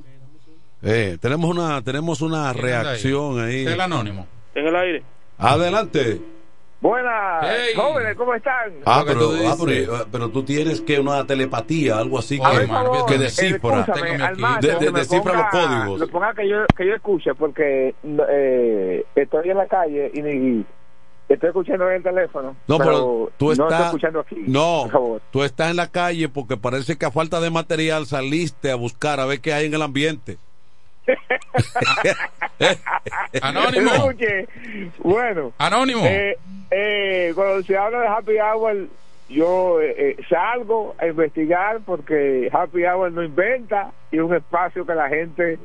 Eh, tenemos una tenemos una ¿Quién anda ahí? reacción ahí. Es el anónimo. En el aire. Adelante. Buenas, Hey. jóvenes, ¿cómo están? Ah, pero, tú ah, pero, pero tú tienes que una telepatía, algo así que, favor, que eh, descifra, De- descifra los códigos. Lo ponga que yo, que yo escuche, porque eh, estoy en la calle y, y estoy escuchando en el teléfono. No, pero tú no estás. estoy escuchando aquí. No, por favor. tú estás en la calle porque parece que a falta de material saliste a buscar a ver qué hay en el ambiente. Anónimo. Escuche, bueno. Anónimo. Eh, eh, cuando se habla de Happy Hour, yo eh, eh, salgo a investigar porque Happy Hour no inventa y es un espacio que la gente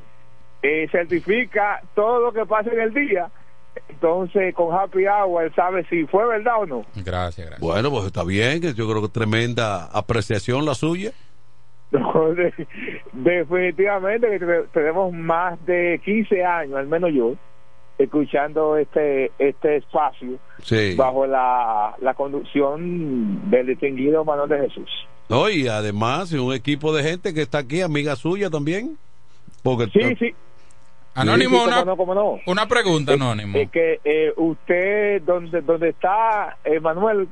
eh, certifica todo lo que pasa en el día. Entonces, con Happy Hour, sabe si fue verdad o no. Gracias, gracias. Bueno, pues está bien, que yo creo que tremenda apreciación la suya. No, de- definitivamente que tenemos más de 15 años, al menos yo, escuchando este este espacio Sí. bajo la, la conducción del distinguido Manuel de Jesús. No, y además un equipo de gente que está aquí, amiga suya también. Porque Sí, sí. Anónimo, Sí, sí, una, cómo no, cómo no. una pregunta, Anónimo. Es que eh, usted, donde donde está eh, Manuel,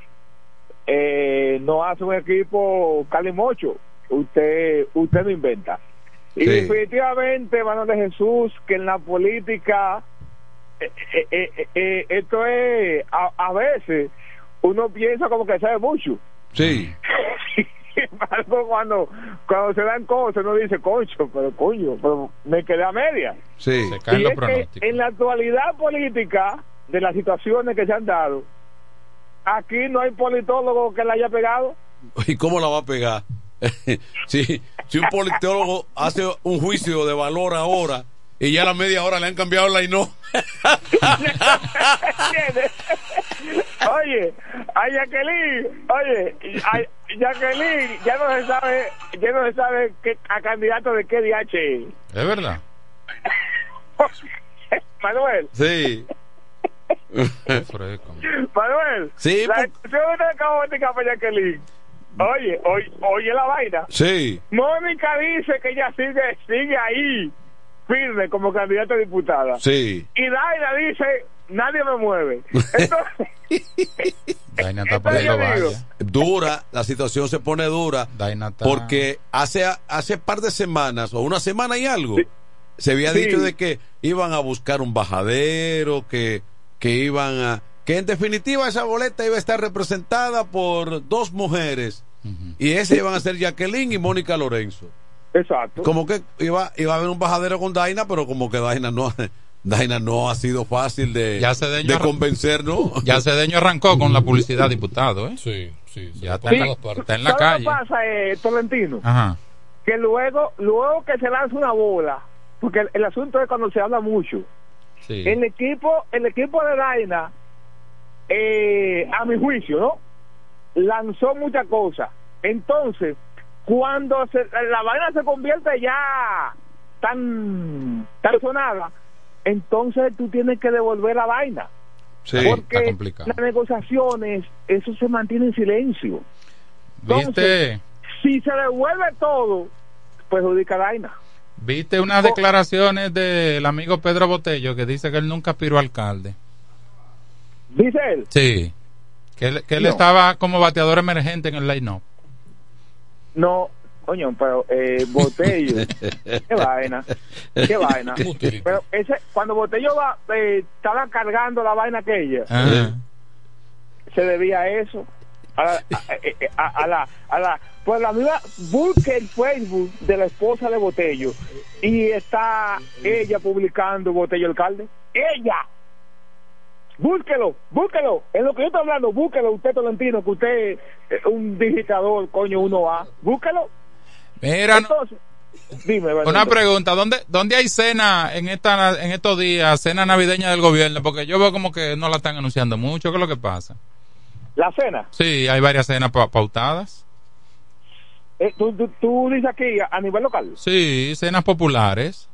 eh, no hace un equipo calimocho. Usted usted lo inventa. Y Sí. definitivamente, Manuel de Jesús, que en la política, eh, eh, eh, esto es, a, a veces, uno piensa como que sabe mucho. Sí. Sin embargo, cuando, cuando se dan cosas, uno dice, concho, pero coño, pero me quedé a media. Sí. Se caen Y los es que en la actualidad política de las situaciones que se han dado, aquí no hay politólogo que la haya pegado. ¿Y cómo la va a pegar? si, si un politólogo hace un juicio de valor ahora y ya a la media hora le han cambiado la y no. Oye, a Jacqueline, oye, a Jacqueline, ya no se sabe, ya no se sabe qué, a candidato de qué DH es. Es verdad. Manuel, Sí. Manuel, Sí, la por- discusión de caótica para Jacqueline. Oye, oye, oye la vaina. Sí. Mónica dice que ella sigue, sigue ahí, firme como candidata a diputada. Sí. Y Daira dice, nadie me mueve. Entonces, Daina está poniendo valla. Dura, la situación se pone dura Daina está- porque hace hace par de semanas o una semana y algo se había Sí. dicho de que iban a buscar un bajadero, que que iban a que en definitiva esa boleta iba a estar representada por dos mujeres y ese iban a ser Jacqueline y Mónica Lorenzo. exacto. Como que iba iba a haber un bajadero con Daina, pero como que Daina no Daina no ha sido fácil de, Ya Cedeño de convencer, ¿no? Ya Cedeño arrancó con la publicidad diputado, ¿eh? Sí, sí. Ya está, Sí. en la, está en la ¿Sabe calle. qué pasa, eh, Tolentino? Ajá. Que luego, luego que se lanza una bola, porque el, el asunto es cuando se habla mucho. Sí. El equipo, el equipo de Daina, eh, a mi juicio, ¿no? Lanzó muchas cosas. Entonces, cuando se, la vaina se convierte ya tan, tan sonada, entonces tú tienes que devolver la vaina. Sí, porque está complicado. las negociaciones, eso se mantiene en silencio. ¿Viste, Si se devuelve todo, perjudica a Daina. ¿Viste unas declaraciones del amigo Pedro Botello que dice que él nunca aspiró alcalde? Dice él. Sí. Que él, que él No. estaba como bateador emergente en el line-up. No, coño, pero eh, Botello, qué vaina, qué vaina. Pero ese, cuando Botello va, eh, estaba cargando la vaina aquella, Ajá. se debía a eso. A la, a, a- a la, a la, pues la misma, busque el Facebook de la esposa de Botello y está ella publicando Botello Alcalde. ¡Ella! Búsquelo, búsquelo. En lo que yo estoy hablando, búsquelo usted, Tolentino, que usted es un digitador, coño, uno a Búsquelo. Mira, Entonces, dime, Una pregunta, ¿dónde, ¿dónde hay cena en esta en estos días, cena navideña del gobierno? Porque yo veo como que no la están anunciando mucho, ¿qué es lo que pasa? La cena. Sí, hay varias cenas pa- pautadas. Eh, ¿tú, tú, tú dices aquí a nivel local. Sí, cenas populares.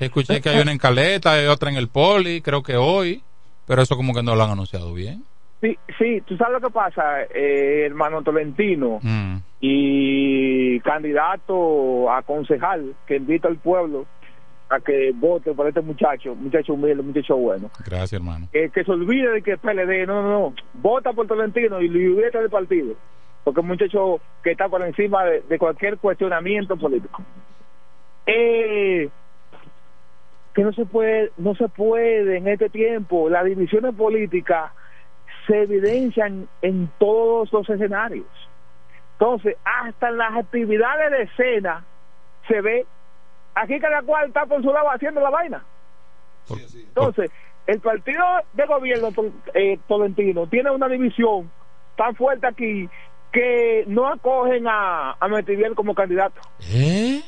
Escuché que hay una en Caleta, hay otra en el Poli, creo que hoy, pero eso como que no lo han anunciado bien. Sí, sí, tú sabes lo que pasa, eh, hermano Tolentino Mm. y candidato a concejal que invita al pueblo a que vote por este muchacho, muchacho humilde, muchacho bueno. Gracias, hermano. Eh, que se olvide de que es PLD, no, no, no, vota por Tolentino y libérate del partido, porque es un muchacho que está por encima de, de cualquier cuestionamiento político. Eh, que no se puede, no se puede en este tiempo, las divisiones políticas se evidencian en todos los escenarios. Entonces, hasta en las actividades de escena se ve, aquí cada cual está por su lado haciendo la vaina. Entonces, el partido de gobierno eh, tolentino tiene una división tan fuerte aquí que no acogen a, a Metiviel como candidato. ¿Eh?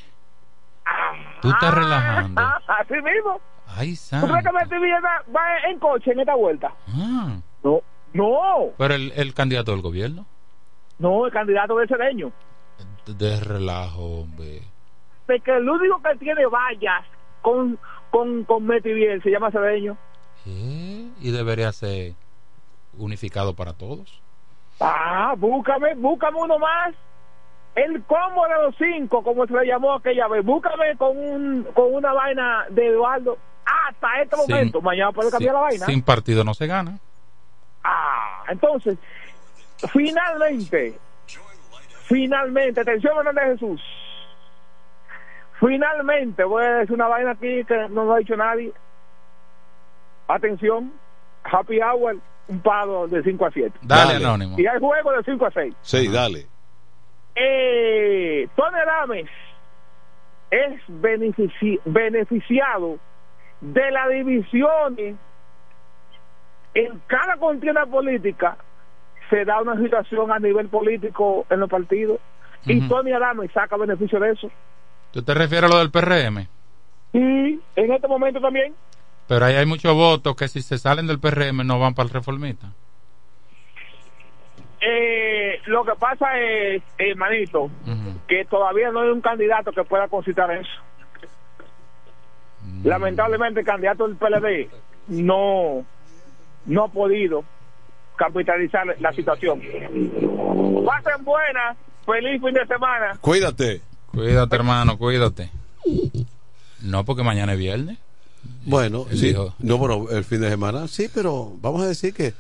Tú estás relajando. Así mismo. Ay, ¿Tú santo. crees que Metiviel va, va en coche en esta vuelta? Ah, No, no, pero el, el candidato del gobierno. no, el candidato de Cedeño. De relajo, hombre. De que el único que tiene vallas con, con, con Metiviel se llama Cedeño. ¿Eh? Y debería ser unificado para todos. Ah, búscame, búscame uno más. El combo de los cinco, como se le llamó aquella vez. Búscame con, un, con una vaina de Eduardo hasta este Sin- momento. Mañana puede cambiar la vaina. Sin partido no se gana. Ah, entonces, finalmente, finalmente, atención, Hernández Jesús. Finalmente, voy a decir una vaina aquí que no lo ha dicho nadie. Atención, Happy Hour, un pago de 5 a 7. Dale, Anónimo. Y hay juego de 5 a 6. Sí, dale. Eh, Tony Adames es benefici- beneficiado de las divisiones en cada contienda política se da una situación a nivel político en los partidos y. Tony Adames saca beneficio de eso ¿Tú te refieres a lo del PRM? y en este momento también Pero ahí hay muchos votos que si se salen del PRM no van para el reformista. Eh, lo que pasa es hermanito que todavía no hay un candidato que pueda concitar eso. Lamentablemente el candidato del PLD no no ha podido capitalizar la situación. Pasen buenas feliz fin de semana. Cuídate. Cuídate, hermano, cuídate. No, porque mañana es viernes. Bueno, Él sí, dijo- no, bueno, el fin de semana, sí, pero vamos a decir que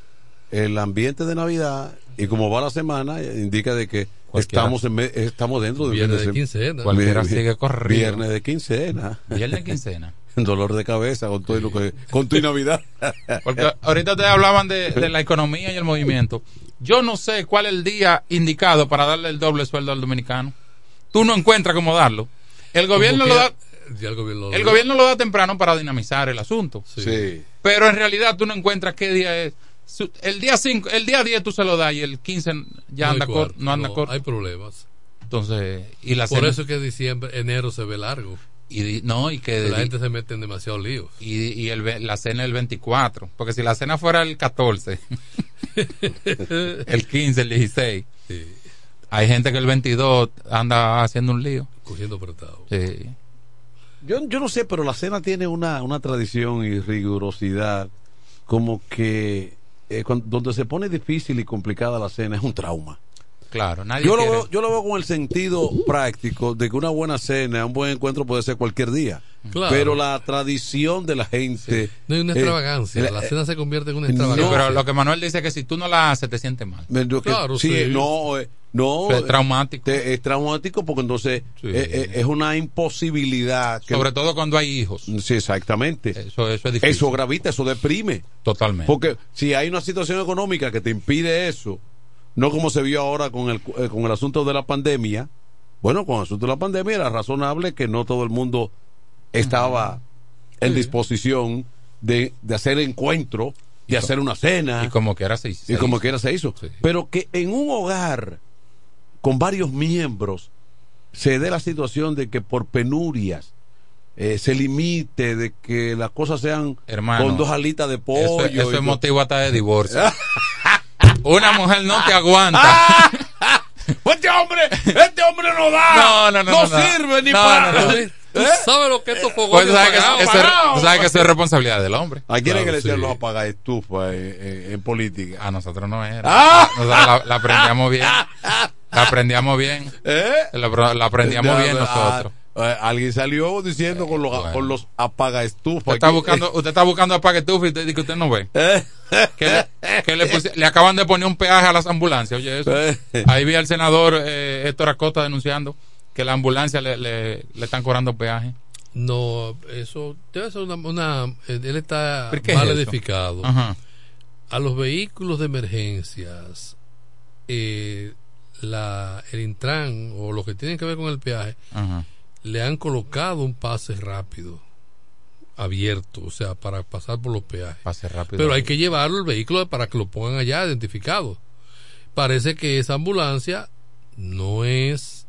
el ambiente de Navidad y como va la semana indica de que Cualquiera. estamos en me- estamos dentro de un Viernes de quincena. Cualquiera Vi- sigue corrido. Viernes de quincena. Viernes de quincena. Dolor de cabeza con todo lo que con tu Navidad. Porque ahorita ustedes hablaban de, de la economía y el movimiento. Yo no sé cuál es el día indicado para darle el doble sueldo al dominicano. Tú no encuentras cómo darlo. El gobierno lo da, ya el gobierno lo el gobierno lo da temprano para dinamizar el asunto. Sí. Pero en realidad tú no encuentras qué día es. El día 5, el día 10 tú se lo das y el 15 ya No anda corto, no anda no, corto. Hay problemas. Entonces, y la Por cena- eso es que diciembre, enero se ve largo. Y di- no, y que la gente se mete en demasiados líos. y, y el, la cena el 24, porque si la cena fuera el 14, el 15, el 16, hay gente que el 22 anda haciendo un lío. Cogiendo apretado. Sí. Yo, yo no sé, pero la cena tiene una, una tradición y rigurosidad como que eh, donde se pone difícil y complicada la cena es un trauma. Claro, nadie Yo lo, veo, yo lo veo con el sentido práctico de que una buena cena, un buen encuentro puede ser cualquier día. Claro. Pero la tradición de la gente. No hay una eh, extravagancia. la- la cena se convierte en una extravagancia. pero lo que Manuel dice es que si tú no la haces te sientes mal. Que- Claro, sí, sí. no, eh, no. Es traumático. te- es traumático porque entonces eh, eh, es una imposibilidad. que- Sobre todo cuando hay hijos. Sí, exactamente. Eso, eso es difícil. Eso gravita, eso deprime. Totalmente. Porque si hay una situación económica que te impide eso, No como se vio ahora con el, eh, con el asunto de la pandemia. Bueno, con el asunto de la pandemia era razonable que no todo el mundo estaba en disposición de, de hacer encuentro, de hacer una cena. Y como quiera se hizo. Y como quiera se hizo. Pero que en un hogar con varios miembros se dé la situación de que por penurias eh, se limite, de que las cosas sean Hermano, con dos alitas de pollo. Eso, eso es motivo hasta de divorcio. Una mujer no te aguanta. Este hombre, este hombre no da. No, no, no, no, no. sirve ni No, para. no, no. ¿Eh? ¿Tú sabes lo que estos Pues fogones tú sabes que, apagados? eso, es- tú sabes que eso es responsabilidad del hombre. ¿A quién es que le decían sí. los apaga estufa en, política? A nosotros no era. ¡Ah! Nosotros la, la aprendíamos bien. La aprendíamos bien. ¿Eh? La, la aprendíamos bien nosotros. Ah, eh, alguien salió diciendo con los, con los apaga estufa. Usted está buscando, usted está buscando a Paquetufa y usted dice que usted no ve. Que, le, que le, pusi- le acaban de poner un peaje a las ambulancias, oye eso. Ahí vi al senador eh, Héctor Acosta denunciando que la ambulancia le, le, le están cobrando peaje. No, eso debe ser una. una eh, él está ¿Pero qué es mal eso? edificado. Ajá. A los vehículos de emergencias, eh, la, el Intran o lo que tienen que ver con el peaje, Ajá. le han colocado un pase rápido abierto, o sea, para pasar por los peajes. Pase rápido. Pero hay que llevarlo el vehículo para que lo pongan allá identificado. Parece que esa ambulancia no es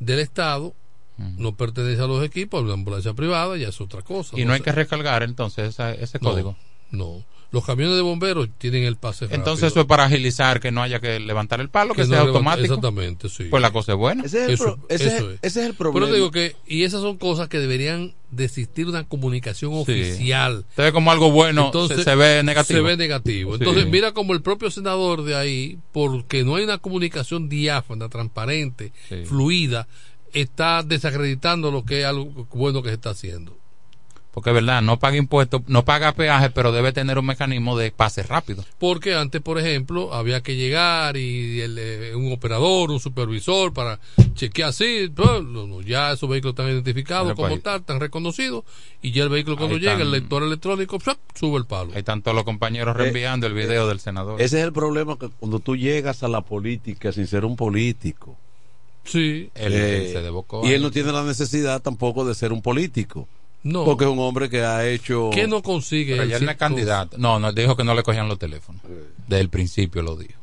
del Estado, no pertenece a los equipos, es una ambulancia privada, ya es otra cosa. Y no hay que recargar entonces esa- ese No, código. No. Los camiones de bomberos tienen el pase Entonces rápido. eso es para agilizar que no haya que levantar el palo, que, Que no sea levanta- automático. Exactamente, sí. Pues la cosa es buena. Ese es el, Eso- pro- ese es eso el- es. ese es el Pero problema. te digo que, y esas son cosas que deberían de existir una comunicación oficial. Se ve como algo bueno, se- se ve negativo. Se ve negativo. Sí. Entonces, mira como el propio senador de ahí, porque no hay una comunicación diáfana, transparente, Sí. fluida, está desacreditando lo que es algo bueno que se está haciendo. Porque es verdad, no paga impuestos, no paga peaje, pero debe tener un mecanismo de pase rápido. Porque antes, por ejemplo, había que llegar y el, eh, un operador, un supervisor para chequear así. no, ya esos vehículos están identificados Bueno, como pues, tal, están reconocidos. Y ya el vehículo cuando ahí llega, el lector electrónico, sube el palo. Ahí están todos los compañeros Eh, reenviando el video del senador. Ese es el problema que cuando tú llegas a la política sin ser un político. Sí. Él- eh, él se devocó y él no tiene la necesidad tampoco de ser un político. No. Porque es un hombre que ha hecho. ¿Qué no consigue? Pero ya él no es candidato. No, no, dijo que no le cogían los teléfonos. Desde el principio lo dijo.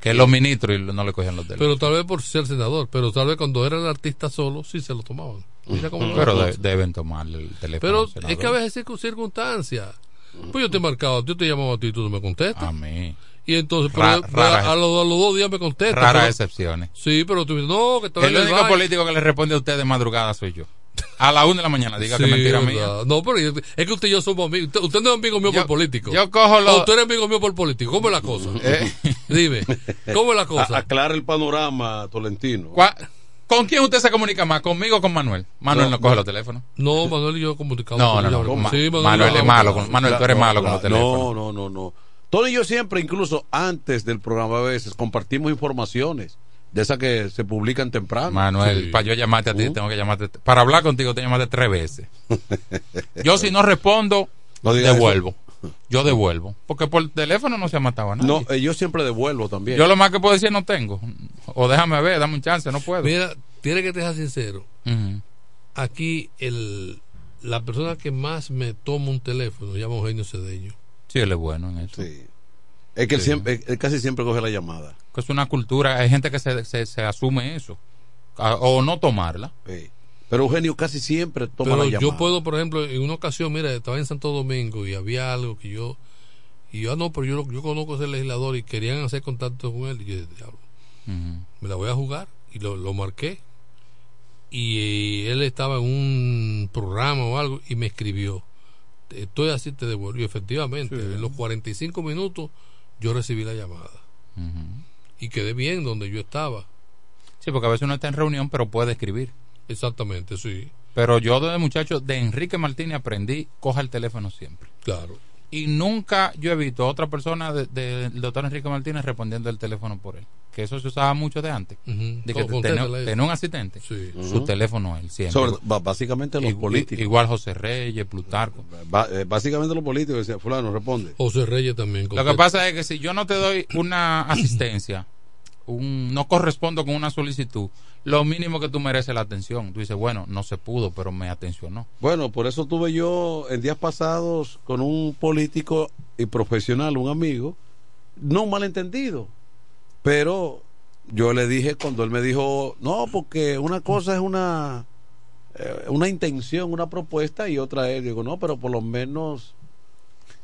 Que los ministros y no le cogían los teléfonos. Pero tal vez por ser senador, pero tal vez cuando era el artista solo, sí se lo tomaban. Mira cómo lo Pero de- deben tomarle el teléfono. Pero es que a veces circun- circunstancias. Pues yo te he marcado, yo te he llamado a ti y tú no me contestas. A mí. Y entonces, Ra- pero, raras- pero a, los, a los dos días me contestas. Raras pero- excepciones. Sí, pero tú dices, no, que estaba El único político que le responde a usted de madrugada soy yo. A la una de la mañana, diga que Sí, mentira es mía. verdad. No, pero es que usted y yo somos amigos. Usted, usted no es amigo mío por político. yo cojo los- usted es amigo mío por político. ¿Cómo es la cosa? Eh. Dime, ¿cómo es la A- cosa? aclara el panorama, Tolentino. ¿Cuá- ¿Con quién usted se comunica más? ¿Conmigo o con Manuel? Manuel no, No, coge no. los teléfonos. No, Manuel y yo comunicamos. No, con no, no, ¿verdad? Ma- Sí, Manuel es malo con- Manuel, tú eres malo con los No, teléfonos. No, no, no. Tony y yo siempre, incluso antes del programa a veces, compartimos informaciones de esas que se publican temprano. Manuel, Sí. para yo llamarte a ti, Uh. tengo que llamarte. Para hablar contigo, te llamaste tres veces. Yo, si no respondo, No devuelvo. Yo devuelvo. Porque por teléfono no se ha matado a nadie. No, eh, yo siempre devuelvo también. Yo lo más que puedo decir no tengo. O déjame ver, dame un chance, no puedo. Mira, tiene que ser sincero. Aquí, el, la persona que más me toma un teléfono, llama Eugenio Cedeño. Sí, él es bueno en eso. Sí. Es que él, siempre, él casi siempre coge la llamada. Que es una cultura, hay gente que se, se, se asume eso. A- o no tomarla. Sí. Pero Eugenio casi siempre toma Pero la yo puedo, por ejemplo, en una ocasión, mira, estaba en Santo Domingo y había algo que yo. Y yo, ah, no, pero yo, lo- yo conozco a ese legislador y querían hacer contacto con él. Y yo diablo, me la voy a jugar. Y lo, lo marqué. Y eh, él estaba en un programa o algo y me escribió. Estoy así, te devuelvo. Y efectivamente, en los 45 minutos yo recibí la llamada. Ujú. Y quedé bien donde yo estaba. Sí, porque a veces uno está en reunión, pero puede escribir. Exactamente, sí. Pero yo desde muchacho, de Enrique Martínez aprendí, coja el teléfono siempre. Claro. Y nunca yo he visto a otra persona de- del doctor Enrique Martínez respondiendo el teléfono por él. Que eso se usaba mucho de antes, de que tenía, un asistente, su teléfono él siempre. Sobre- básicamente los I- políticos. Igual José Reyes, Plutarco. Ba- eh, básicamente los políticos decían, fulano, responde. José Reyes también. Lo que pasa es que si yo no te doy una asistencia, un, no correspondo con una solicitud, lo mínimo que tú mereces es la atención. Tú dices, bueno, no se pudo, pero me atencionó. Bueno, por eso tuve yo en días pasados con un político y profesional, un amigo, no malentendido, pero yo le dije cuando él me dijo, no, porque una cosa es una, eh, una intención, una propuesta y otra es, digo, no, pero por lo menos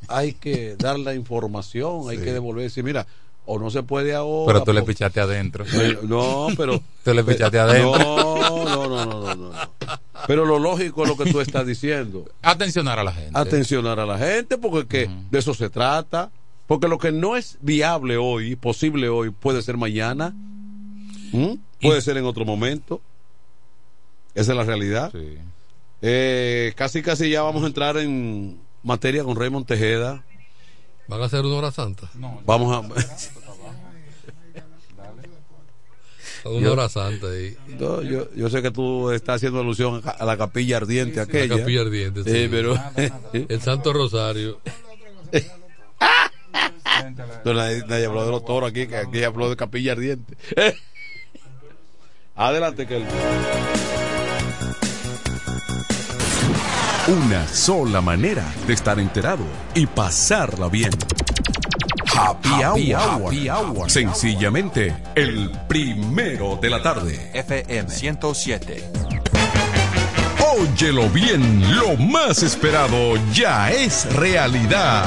hay que dar la información, hay que devolver, decir, mira, o no se puede ahora. Pero tú le pichaste adentro. No, pero. Tú le pichaste adentro. No, no, no, no, no. Pero lo lógico es lo que tú estás diciendo. Atencionar a la gente. Atencionar a la gente, porque que de eso se trata. Porque lo que no es viable hoy, posible hoy, puede ser mañana. ¿Mm? Puede ser en otro momento. Esa es la realidad. Eh, casi, casi ya vamos a entrar en materia con Raymond Tejeda. ¿Van a hacer una hora santa? Vamos a. Una hora santa ahí. No, yo, yo sé que tú estás haciendo alusión a la capilla ardiente aquella. La capilla ardiente, Sí, sí. pero. El Santo Rosario. No, nadie, nadie habló de los toros aquí, que aquí habló de capilla ardiente. Adelante, que Una sola manera de estar enterado y pasarla bien. Happy, Happy hour. hour. Happy hour. Sencillamente, el primero de la tarde. FM 107. Óyelo bien, lo más esperado ya es realidad.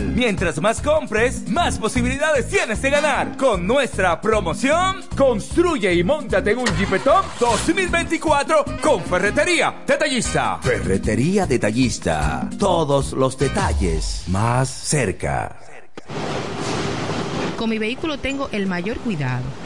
Mientras más compres, más posibilidades tienes de ganar. Con nuestra promoción, construye y montate en un Jeepetop 2024 con Ferretería Detallista. Ferretería Detallista. Todos los detalles más cerca. Con mi vehículo tengo el mayor cuidado.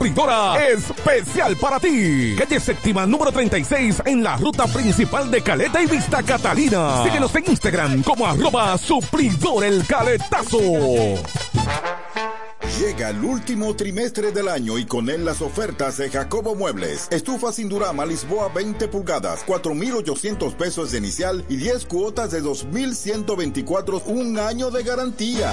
supridora especial para ti. Calle séptima número 36 en la ruta principal de Caleta y Vista Catalina. Síguenos en Instagram como arroba suplidor el caletazo. Llega el último trimestre del año y con él las ofertas de Jacobo Muebles. Estufa sin Durama Lisboa 20 pulgadas, 4,800 pesos de inicial y 10 cuotas de 2,124, un año de garantía.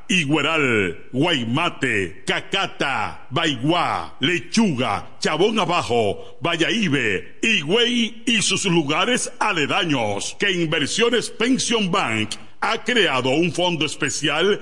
Igueral, Guaymate, Cacata, Baigua, Lechuga, Chabón Abajo, Vallaíbe, Higüey y sus lugares aledaños que Inversiones Pension Bank ha creado un fondo especial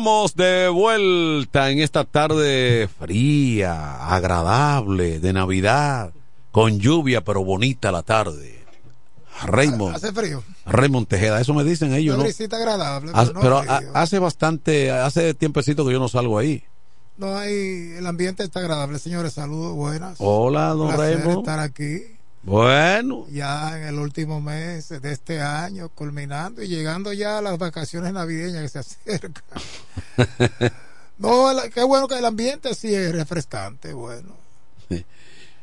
Estamos de vuelta en esta tarde fría, agradable, de Navidad, con lluvia pero bonita la tarde. Raymond. Hace frío. Raymond Tejeda, eso me dicen ellos, Una ¿no? brisita agradable. Hace- no pero frío. hace bastante, hace tiempecito que yo no salgo ahí. No hay, el ambiente está agradable, señores. Saludos, buenas. Hola, don Raymond. estar aquí Bueno, ya en el último mes de este año, culminando y llegando ya a las vacaciones navideñas que se acercan. No, qué bueno que el ambiente sí es refrescante, bueno.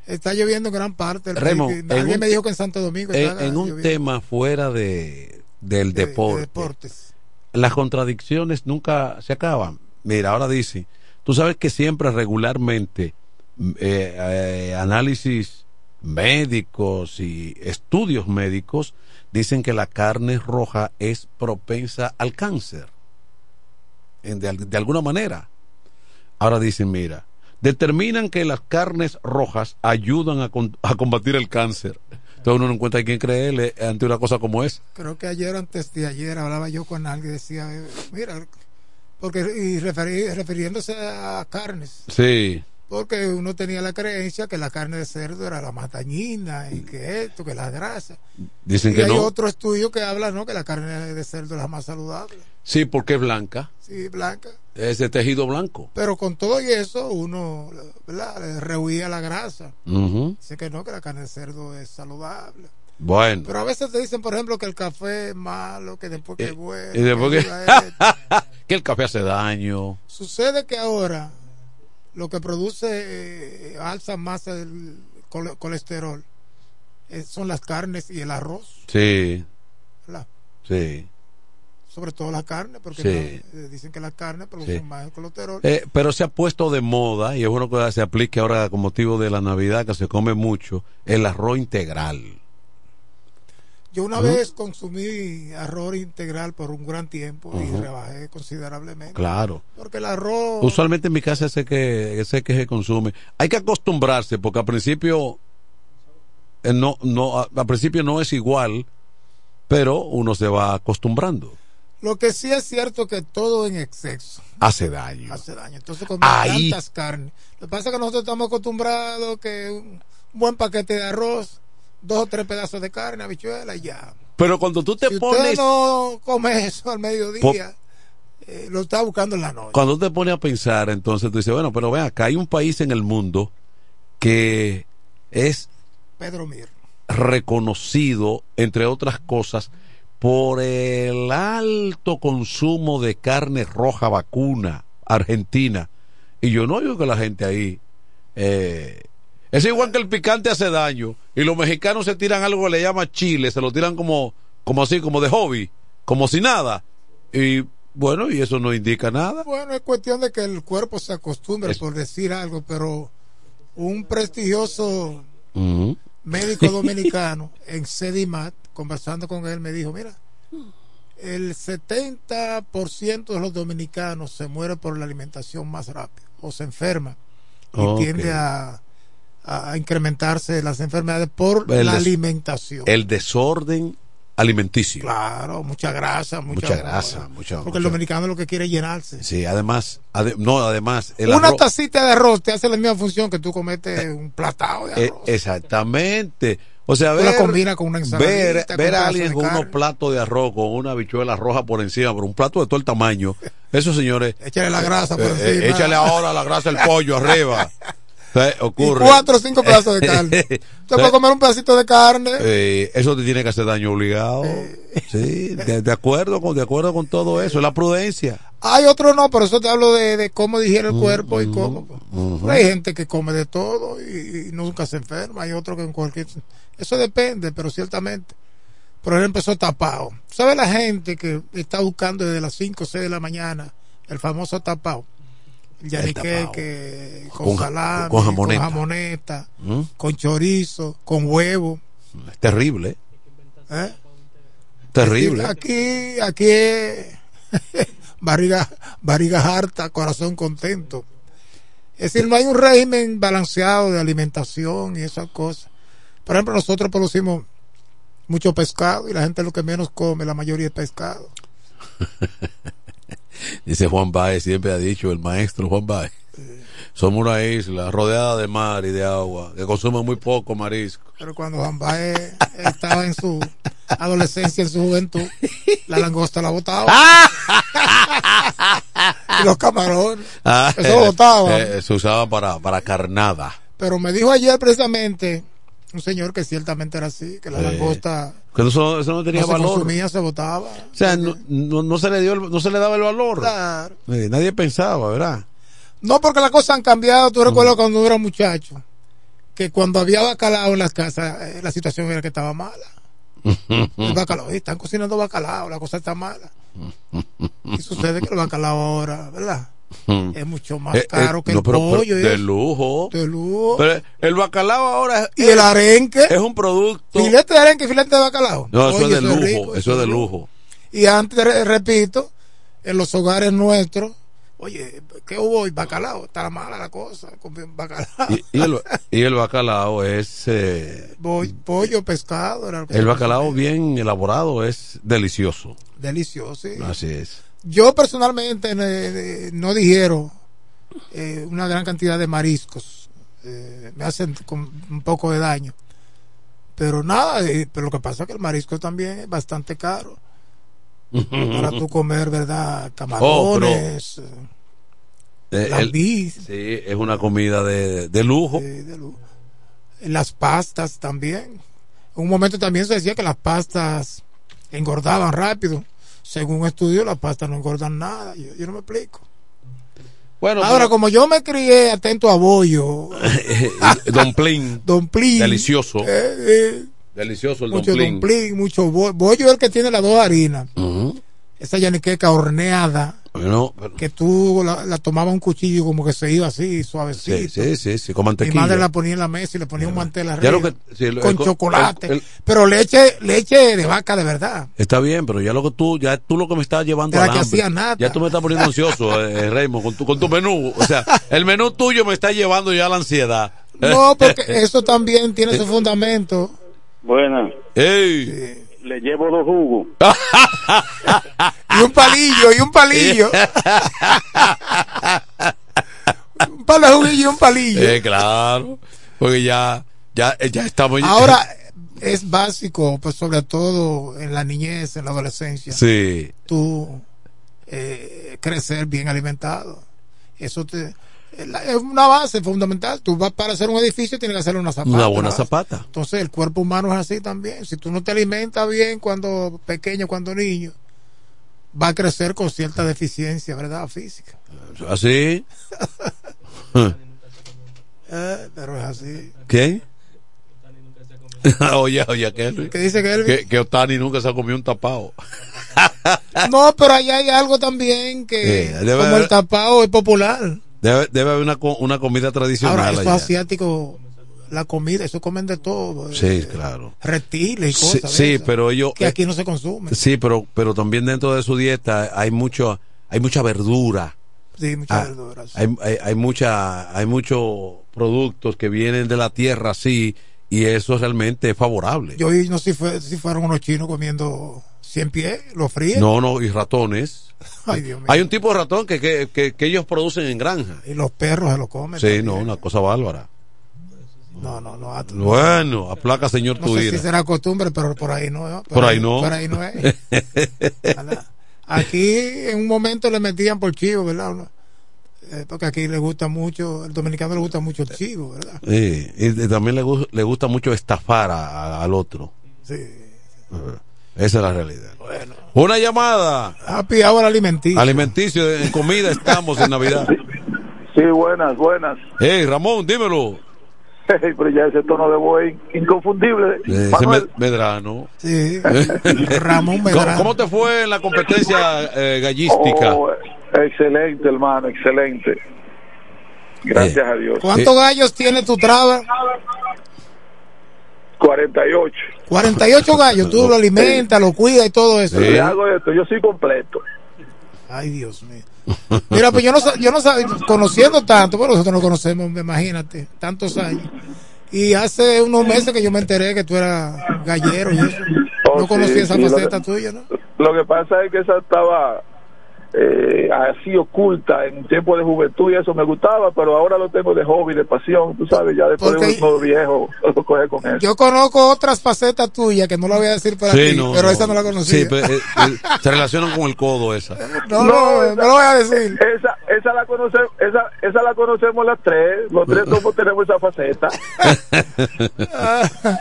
Está lloviendo en gran parte. del Raymond, país. Alguien un- me dijo que en Santo Domingo en, está en un lloviendo. tema fuera de, del De- de deporte, deportes. las contradicciones nunca se acaban. Mira, ahora dice, tú sabes que siempre regularmente eh, eh, análisis médicos y estudios médicos dicen que la carne roja es propensa al cáncer, en- de, al- de alguna manera. Ahora dicen, mira, determinan que las carnes rojas ayudan a, con- a combatir el cáncer. Entonces uno no encuentra a quién creerle ante una cosa como esa. Creo que ayer antes de ayer hablaba yo con alguien y decía, mira, porque y referi- refiriéndose a carnes, Sí. Porque uno tenía la creencia que la carne de cerdo era la más dañina y que esto, que la grasa. Dicen y que hay no. otro estudio que habla, ¿no? Que la carne de cerdo es la más saludable, Sí, porque es blanca. sí, blanca. Es de tejido blanco. Pero con todo y eso, uno, ¿verdad? Le rehuía la grasa. Ujú. Dice que no, que la carne de cerdo es saludable. Bueno. Pero a veces te dicen, por ejemplo, que el café es malo, que después que es bueno. y después que, que el café hace daño. Sucede que ahora lo que produce eh, alza más el cole- colesterol eh, son las carnes y el arroz, Sí. ¿verdad? Sí. sobre todo la carne, porque Sí. no, eh, dicen que la carne produce Sí. más el colesterol. Pero se ha puesto de moda y es bueno que se aplique ahora con motivo de la Navidad que se come mucho el arroz integral. Yo una vez consumí arroz integral por un gran tiempo y rebajé considerablemente. Claro. Porque el arroz Usualmente en mi casa ese que ese que se consume. Hay que acostumbrarse porque al principio eh, no no al principio no es igual, pero uno se va acostumbrando. Lo que sí es cierto que todo en exceso Hace daño. hace daño. Entonces comer Ahí. tantas carnes. Lo que pasa es que nosotros estamos acostumbrados que un buen paquete de arroz, dos o tres pedazos de carne, habichuela y ya. Pero cuando tú te si pones usted no come eso al mediodía, eh, lo está buscando en la noche. cuando te pones a pensar, entonces tú dices, bueno, pero ven acá, hay un país en el mundo que es Pedro Mir. reconocido, entre otras cosas, por el alto consumo de carne roja vacuna argentina. Y yo no digo que la gente ahí... eh, es igual que el picante hace daño y los mexicanos se tiran algo que le llama chile, se lo tiran como, como así, como de hobby, como si nada. Y bueno, y eso no indica nada. Bueno, es cuestión de que el cuerpo se acostumbre, por decir algo, pero un prestigioso médico dominicano en Sedimat, conversando con él, me dijo, mira, el 70% de los dominicanos se muere por la alimentación más rápida o se enferma y tiende a, a incrementarse las enfermedades por El la alimentación. El desorden alimenticio. Claro, mucha grasa, mucha, Mucha grasa, mucha- porque el dominicano lo que quiere es llenarse. Sí, además, ade- no, además, el Una arroz- tacita de arroz te hace la misma función que tú cometes un platado de Eh, arroz. exactamente. O sea, la ver, combinas con una ver, con ver a alguien con unos platos de arroz con una habichuela roja por encima, por un plato de todo el tamaño. Eso, señores. Échale la grasa por eh, eh, encima. échale ahora la grasa del pollo arriba. Eh, ocurre. Y cuatro o cinco pedazos de carne. Usted puede comer un pedacito de carne. Eh, eso te tiene que hacer daño obligado. Sí, de, de acuerdo con de acuerdo con todo eso, es la prudencia. Hay otro no, por eso te hablo de, de cómo digiere el Mm, cuerpo y cómo. Pero Hay gente que come de todo y, y nunca se enferma. Hay otro que en cualquier. Eso depende, pero ciertamente. pero él empezó tapado. ¿Sabe la gente que está buscando desde las 5 o 6 de la mañana el famoso tapado? Yanique que con, Con- salami, con jamoneta. jamoneta, ¿Mm? con chorizo, con huevo. Es terrible, ¿eh? terrible. Aquí, aquí es barriga, barriga harta, corazón contento. Es decir, no hay un régimen balanceado de alimentación y esas cosas. Por ejemplo, nosotros producimos mucho pescado y la gente lo que menos come, la mayoría es pescado. Dice Juan Baez, siempre ha dicho el maestro Juan Baez. Somos una isla rodeada de mar y de agua, que consume muy poco marisco. Pero cuando Juan Baez estaba en su adolescencia, en su juventud, la langosta la botaba. y los camarones. Ah, Eso botaba. eh, se usaba para, para carnada. Pero me dijo ayer precisamente un señor que ciertamente era así, que la Eh, langosta Que eso, eso no tenía no se valor. consumía, se botaba. O sea, no, no, no se le dio, el- no se le daba el valor. Claro. Eh, nadie pensaba, ¿verdad? No, porque las cosas han cambiado. Tú recuerdas cuando era muchacho, que cuando había bacalao en las casas, eh, la situación era que estaba mala. El bacalao, "Oye, están cocinando bacalao, la cosa está mala. Y sucede que el bacalao ahora, ¿verdad? Es mucho más Eh, eh, caro que no, el pero- pollo. de lujo. De lujo. Pero el bacalao ahora es, y el arenque. es un producto. Filete de arenque y filete de bacalao. No, eso Oye, es de lujo. rico, eso es de lujo. Y antes, re- repito, en los hogares nuestros, oye, ¿qué hubo? hoy? Bacalao, está mala la cosa, bacalao. Y, y el, y el bacalao es. eh, pollo, pescado, el bacalao bien elaborado es delicioso. Delicioso, sí. Así es. Yo personalmente eh, eh, no digiero eh, una gran cantidad de mariscos. Eh, me hacen con un poco de daño. Pero nada, pero lo que pasa es que el marisco también es bastante caro. Para tú comer, ¿verdad? Camarones. Eh, el- Lambí. sí, es una comida de, de lujo. las pastas también. En un momento también se decía que las pastas engordaban rápido. Según un estudio, las pastas no engordan nada. Yo, yo no me explico. Bueno, Ahora, pero- como yo me crié atento a bollo, Don Plin. Don Plin. Delicioso. eh, eh, Delicioso el mucho Don Plin. Don Plin, mucho bo- bollo es el que tiene las dos harinas. Ujú. Esa yaniqueca horneada, Pero- que tú la, la tomabas un cuchillo como que se iba así, suavecito. sí, sí, sí, sí, con Mi madre la ponía en la mesa y le ponía un mantel Ya arriba. lo que- sí, el- con el- chocolate. el- el- pero leche, leche de vaca de verdad. Está bien, pero ya lo que tú, ya tú lo que me estás llevando nata. Ya tú me estás poniendo ansioso, eh, Raymond, con tu, con tu menú. O sea, el menú tuyo me está llevando ya a la ansiedad. No, porque eso también tiene su fundamento. Buenas. ¡Ey! Le llevo dos jugos. Y un palillo, y un palillo. un palo de juguillo y un palillo. Eh, claro. Porque ya, ya, eh, ya estamos. Ahora es básico, pues sobre todo en la niñez, en la adolescencia. Sí. Tú eh, crecer bien alimentado. Eso te es una base fundamental. Tú vas para hacer un edificio, tienes que hacer una zapata. Una buena zapata. Entonces el cuerpo humano es así también. Si tú no te alimentas bien cuando pequeño, cuando niño, va a crecer con cierta deficiencia, ¿verdad? Física. ¿Así? Eh, pero es así. ¿Qué? oye, oye, ¿qué? ¿Qué dice Kelvin? Que, que Otani nunca se ha comido un tapado. No, pero allá hay algo también que, como el tapado es popular. Debe, debe haber una, una comida tradicional Ahora, allá. asiáticos, la comida, eso comen de todo. eh, Sí, claro. reptiles y Sí, cosas. sí, pero ellos. Que aquí no se consumen. Sí, pero, pero también dentro de su dieta hay mucho, hay mucha verdura. Sí, muchas Ah, verduras. Hay, hay, hay mucha, hay muchos productos que vienen de la tierra así y eso realmente es favorable. Yo no sé si, fue, si fueron unos chinos comiendo 100 pies, lo fríen. No, no, y ratones. Ay, Dios mío. Hay un tipo de ratón que, que, que, que ellos producen en granja. Y los perros se lo comen. Sí, también. no, una cosa bárbara. No, no, no. Bueno, aplaca señor No tu sé ira. si será costumbre, pero por ahí no. Por ahí no. Por ahí no es. Aquí en un momento le metían por chivo, ¿verdad? Eh, porque aquí le gusta mucho, el dominicano le gusta mucho el chivo, ¿verdad? Sí, y, también le, le gusta mucho estafar a- a- al otro. Sí. Esa es la realidad. Una llamada. Happy hour alimenticio. Alimenticio, en comida estamos en Navidad. Sí, buenas, buenas. Hey, Ramón, dímelo. Pero ya ese tono de voz inconfundible. Ese Manuel, Me- Medrano. Sí. Ramón ¿Cómo, Medrano. cómo te fue en la competencia eh, gallística? oh, excelente, hermano, excelente. Gracias Eh. a Dios. ¿Cuántos gallos tiene tu traba? 48. 48 gallos. Tú lo alimentas, lo cuidas y todo eso. Le hago esto, yo soy completo. Ay, Dios mío. Mira, pues yo no, yo no sabía, conociendo tanto, bueno, nosotros no conocemos, imagínate, tantos años. Y hace unos meses que yo me enteré que tú eras gallero y eso. Oh, no conocía sí, esa sí, faceta que- tuya, ¿no? Lo que pasa es que esa estaba eh, así oculta en tiempo de juventud y eso me gustaba, pero ahora lo tengo de hobby, de pasión, tú sabes, ya después Porque- de un viejo lo coge con eso. Yo conozco otras facetas tuyas que no la voy a decir por Sí, no, pero no. esa no la conocía. Sí, pero, eh, eh, se relacionan con el codo esa. no, no, no, lo voy a decir. Esa, esa la conocemos, esa, esa la conocemos las tres, los tres somos tenemos esa faceta.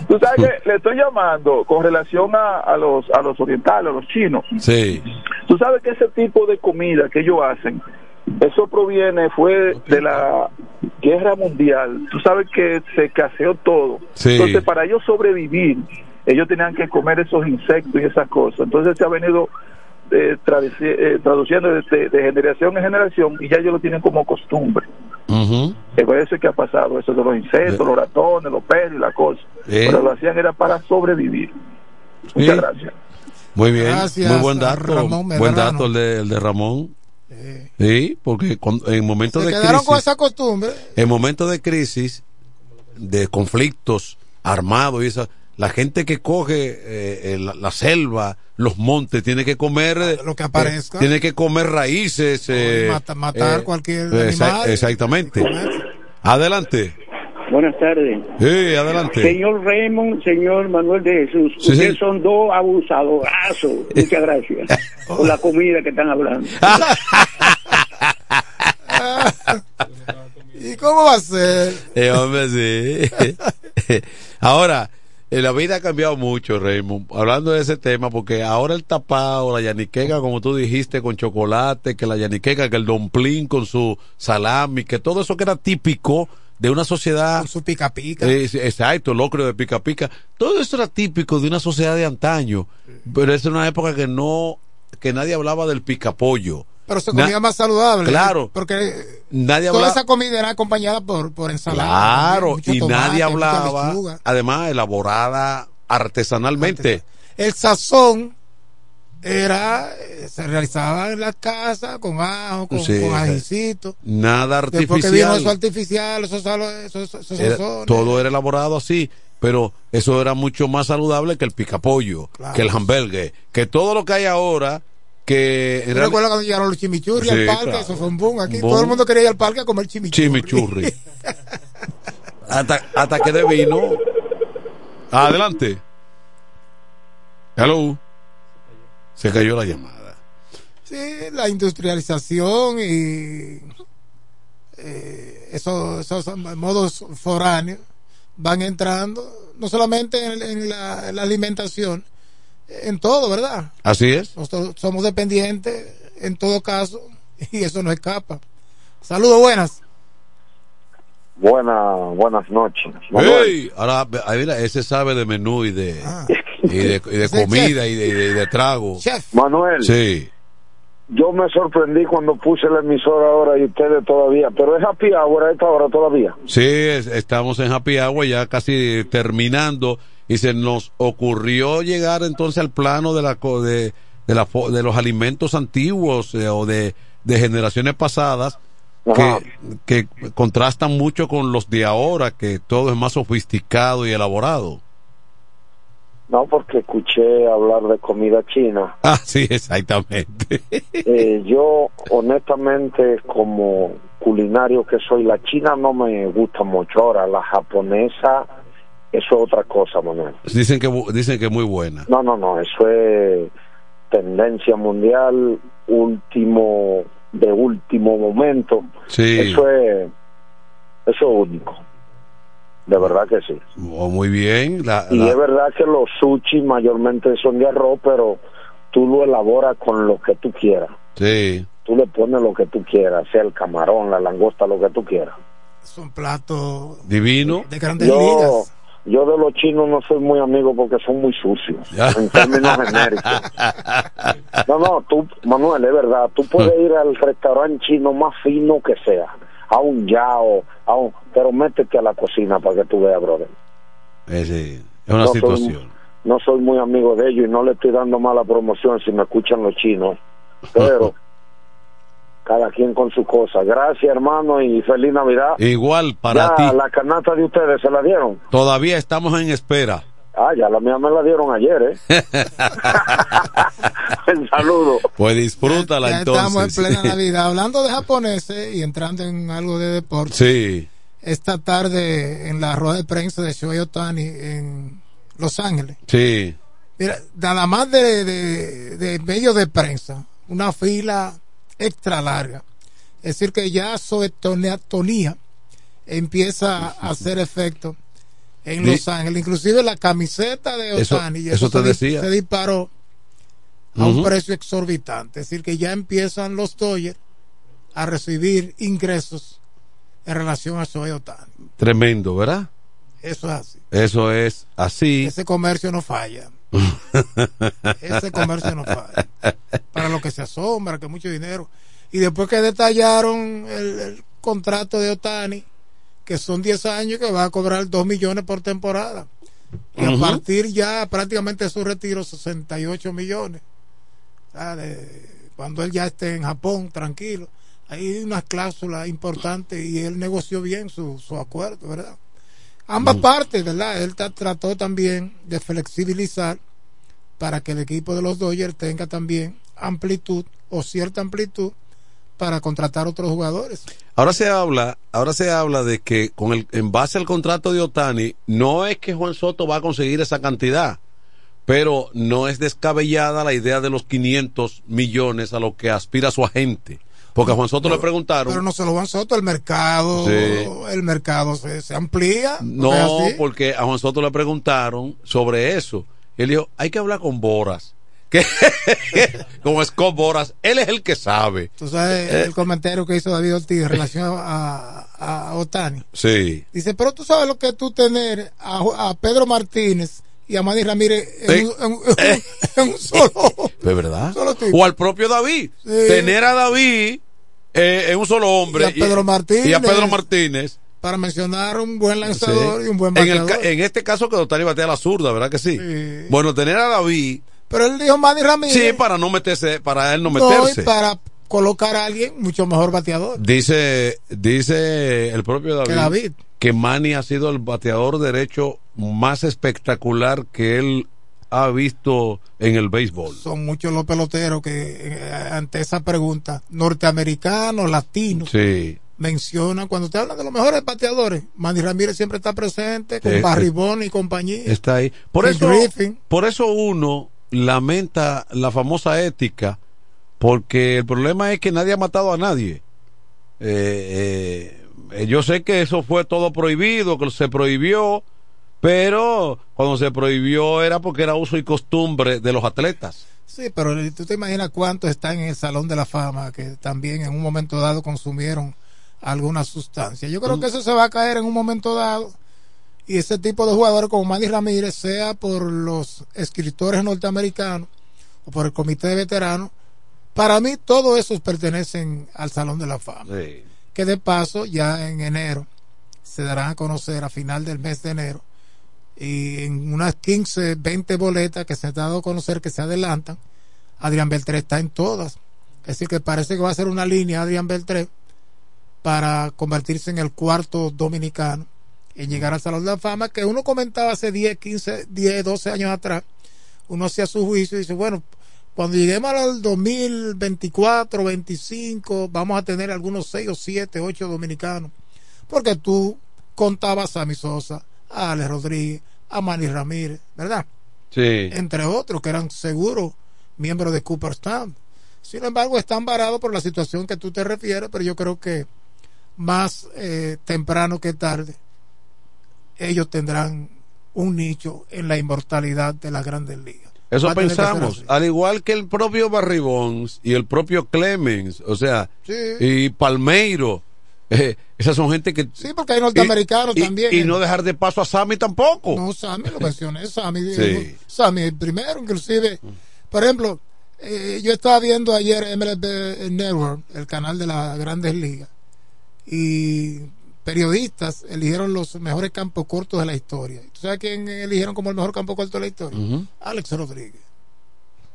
Tú sabes que le estoy llamando con relación a, a los a los orientales, a los chinos. Sí. Tú sabes que ese tipo de comida que ellos hacen, eso proviene, fue de la guerra mundial. Tú sabes que se caseó todo. Sí. Entonces, para ellos sobrevivir, ellos tenían que comer esos insectos y esas cosas. Entonces, se ha venido eh, eh, traduciendo de, de- de generación en generación y ya ellos lo tienen como costumbre. Es por eso que ha pasado eso de los insectos, los ratones, los perros y la cosa. Eh. Pero lo hacían era para sobrevivir. Muchas gracias. Muy bien, Gracias muy buen dato, buen dato el de, el de Ramón. Sí, porque cuando- en momentos de quedaron con crisis, esa costumbre. en momentos de crisis, de conflictos armados y eso, la gente que coge eh, eh, la, la selva, los montes, tiene que comer eh, Lo que aparezca. tiene que comer raíces, eh, mata- matar eh, cualquier animal. Exactamente. Adelante. Buenas tardes. Sí, adelante. Señor Raymond, señor Manuel de Jesús, Sí, ustedes sí. son dos abusadorazos. Muchas gracias por la comida que están hablando. ¿Y cómo va a ser? Eh, hombre, sí. ahora, eh, la vida ha cambiado mucho, Raymond. Hablando de ese tema, porque ahora el tapado, la yaniqueca, como tú dijiste, con chocolate, que la yaniqueca, que el domplín con su salami, que todo eso que era típico de una sociedad. Con su pica pica. exacto, locro de pica pica. Todo eso era típico de una sociedad de antaño. Pero es una época que no, que nadie hablaba del picapollo. Pero se Na- comía más saludable. Claro. Porque Nadie toda esa comida era acompañada por, por ensalada. Claro, y tomate, nadie hablaba, además elaborada artesanalmente. El sazón era eh, se realizaba en la casa con ajo, con, Sí, con eh, ajicito. Nada Después que vino eso artificial. artificial, esos Era- sazones. todo era elaborado así, pero eso era mucho más saludable que el picapollo, que el hamburgues, que todo lo que hay ahora, que Yo recuerdo cuando llegaron los chimichurri al Sí, parque, claro. eso fue un boom. Aquí todo el mundo quería ir al parque a comer chimichurri. chimichurri. hasta, hasta que de vino. Adelante. Hello. Se cayó la llamada. Sí, la industrialización y eh, esos, esos modos foráneos van entrando, no solamente en, en la, en la alimentación, en todo, ¿verdad? Así es. Nosotros somos dependientes en todo caso y eso no escapa. Saludos, buenas. Buenas, buenas noches. Ey, ahora, ahí mira, ese sabe de menú y de, y de, y de Ese comida y de, y de- y de trago. Manuel, Sí. yo me sorprendí cuando puse la emisora ahora y ustedes todavía, pero es happy hour a esta hora todavía. Sí, es- estamos en Happy Hour ya casi terminando y se nos ocurrió llegar entonces al plano de la co- de, de, la, de los alimentos antiguos eh, o de, de generaciones pasadas que, que contrastan mucho con los de ahora, que todo es más sofisticado y elaborado. No, porque escuché hablar de comida china. Ah, sí, exactamente. Eh, yo, honestamente, como culinario que soy, la china no me gusta mucho. Ahora, la japonesa, eso es otra cosa, Manuel. Dicen que dicen que es muy buena. No, no, no, eso es tendencia mundial, último, de último momento. Sí. Eso es, eso es único. De verdad que sí. Oh, muy bien. La, Y la- es verdad que los sushi mayormente son de arroz, pero tú lo elaboras con lo que tú quieras. sí. Tú le pones lo que tú quieras, sea el camarón, la langosta, lo que tú quieras. Son platos Divino. de grandes Yo, ligas. yo de los chinos no soy muy amigo porque son muy sucios, en términos genéricos. No, no, tú, Manuel, es verdad, tú puedes ir al restaurante chino más fino que sea, a un yao, a un, pero métete a la cocina para que tú veas, brother. Es, es una No soy- situación. no soy muy amigo de ellos y no le estoy dando mala promoción si me escuchan los chinos, pero cada quien con su cosa. Gracias, hermano, y feliz Navidad. Igual para ya ti. la canasta de ustedes se la dieron. Todavía estamos en espera. Ah, ya la mía me la dieron ayer, ¿eh? El saludo. Pues disfrútala Ya estamos en entonces. plena Navidad. Hablando de japoneses y entrando en algo de deporte. Sí. Esta tarde en la rueda de prensa de Shohei Otani en Los Ángeles. Sí. Mira, nada más de, de, de medios de prensa, una fila extra larga. Es decir, que ya su tonía empieza a hacer efecto en Los Ángeles. Inclusive la camiseta de Eso- Otani y eso te se, decía. se disparó a un precio exorbitante. Es decir, que ya empiezan los Dodgers a recibir ingresos en relación a Shohei Otani. Tremendo, ¿verdad? Eso es así. Eso es así. Ese comercio no falla. Ese comercio no falla. Para lo que se asombra, que mucho dinero. Y después que detallaron el, el contrato de Otani, que son 10 años, que va a cobrar 2 millones por temporada. Y a partir ya prácticamente de su retiro, 68 millones. De- cuando él ya esté en Japón, tranquilo. Hay unas cláusulas importantes y él negoció bien su, su acuerdo, ¿verdad? Ambas partes, ¿verdad? Él trató también de flexibilizar para que el equipo de los Dodgers tenga también amplitud o cierta amplitud para contratar otros jugadores. Ahora se habla, ahora se habla de que con el, en base al contrato de Otani, no es que Juan Soto va a conseguir esa cantidad, pero no es descabellada la idea de los 500 millones a lo que aspira su agente. Porque a Juan Soto le preguntaron. Pero no se lo van Soto, el mercado, Sí. el mercado se, se amplía. No, porque a Juan Soto le preguntaron sobre eso. Él dijo, hay que hablar con Boras. Que, como Scott Boras, él es el que sabe. Tú sabes Eh. el comentario que hizo David Ortiz en relación a, a, Otani. Sí. Dice, pero tú sabes lo que es tú tener a, a Pedro Martínez y a Manny Ramírez en, un, en en un solo. ¿De verdad? Solo. O al propio David. Sí. Tener a David eh, en un solo hombre. Y a Pedro Martínez. Y a Pedro Martínez. Para mencionar un buen lanzador Sí. y un buen en, el bateador. en este caso que Otani batea a la zurda, ¿verdad que sí? Bueno, tener a David. Pero él dijo Manny Ramírez. Sí, para no meterse, para él no no, meterse. y para colocar a alguien mucho mejor bateador. Dice, dice el propio David, Que David. que Manny ha sido el bateador derecho más espectacular que él ha visto en el béisbol. Son muchos los peloteros que eh, ante esa pregunta, norteamericanos, latinos, Sí. mencionan, cuando te hablan de los mejores bateadores, Manny Ramírez siempre está presente con Eh, Barry eh, Bonds y compañía. Está ahí. Por eso, Griffin. por eso uno lamenta la famosa ética, porque el problema es que nadie ha matado a nadie. Eh, eh, yo sé que eso fue todo prohibido, que se prohibió, pero cuando se prohibió era porque era uso y costumbre de los atletas. Sí, pero tú te imaginas cuántos están en el Salón de la Fama que también en un momento dado consumieron alguna sustancia. Yo creo Mm. que eso se va a caer en un momento dado y ese tipo de jugadores como Manny Ramírez, sea por los escritores norteamericanos o por el comité de veteranos, para mí todos esos pertenecen al Salón de la Fama. Que de paso ya en enero se darán a conocer a final del mes de enero y en unas 15, 20 boletas que se han dado a conocer que se adelantan, Adrián Beltré está en todas. Es decir, que parece que va a ser una línea Adrián Beltré para convertirse en el cuarto dominicano en llegar al Salón de la Fama, que uno comentaba hace 10, 15, 10, 12 años atrás, uno hacía su juicio y dice, bueno, cuando lleguemos al 2024, 25, vamos a tener algunos 6 o 7, 8 dominicanos, porque tú contabas a Sammy Sosa, a Alex Rodríguez, a Manny Ramírez, ¿verdad? Sí. Entre otros, que eran seguros miembros de Cooperstown. Sin embargo, están varados por la situación que tú te refieres, pero yo creo que más eh, temprano que tarde ellos tendrán un nicho en la inmortalidad de las grandes ligas. Eso pensamos, al igual que el propio Barry Bonds y el propio Clemens, o sea, Sí. y Palmeiro, Eh, esas son gente que. Sí, porque hay norteamericanos y, también. Y, no dejar de paso a Sammy tampoco. No, Sammy lo mencioné. Sammy, Sí. Sammy el primero, inclusive. Por ejemplo, eh, yo estaba viendo ayer MLB Network, el canal de las grandes ligas, y periodistas eligieron los mejores campos cortos de la historia. ¿Tú sabes quién eligieron como el mejor campo corto de la historia? Alex Rodríguez.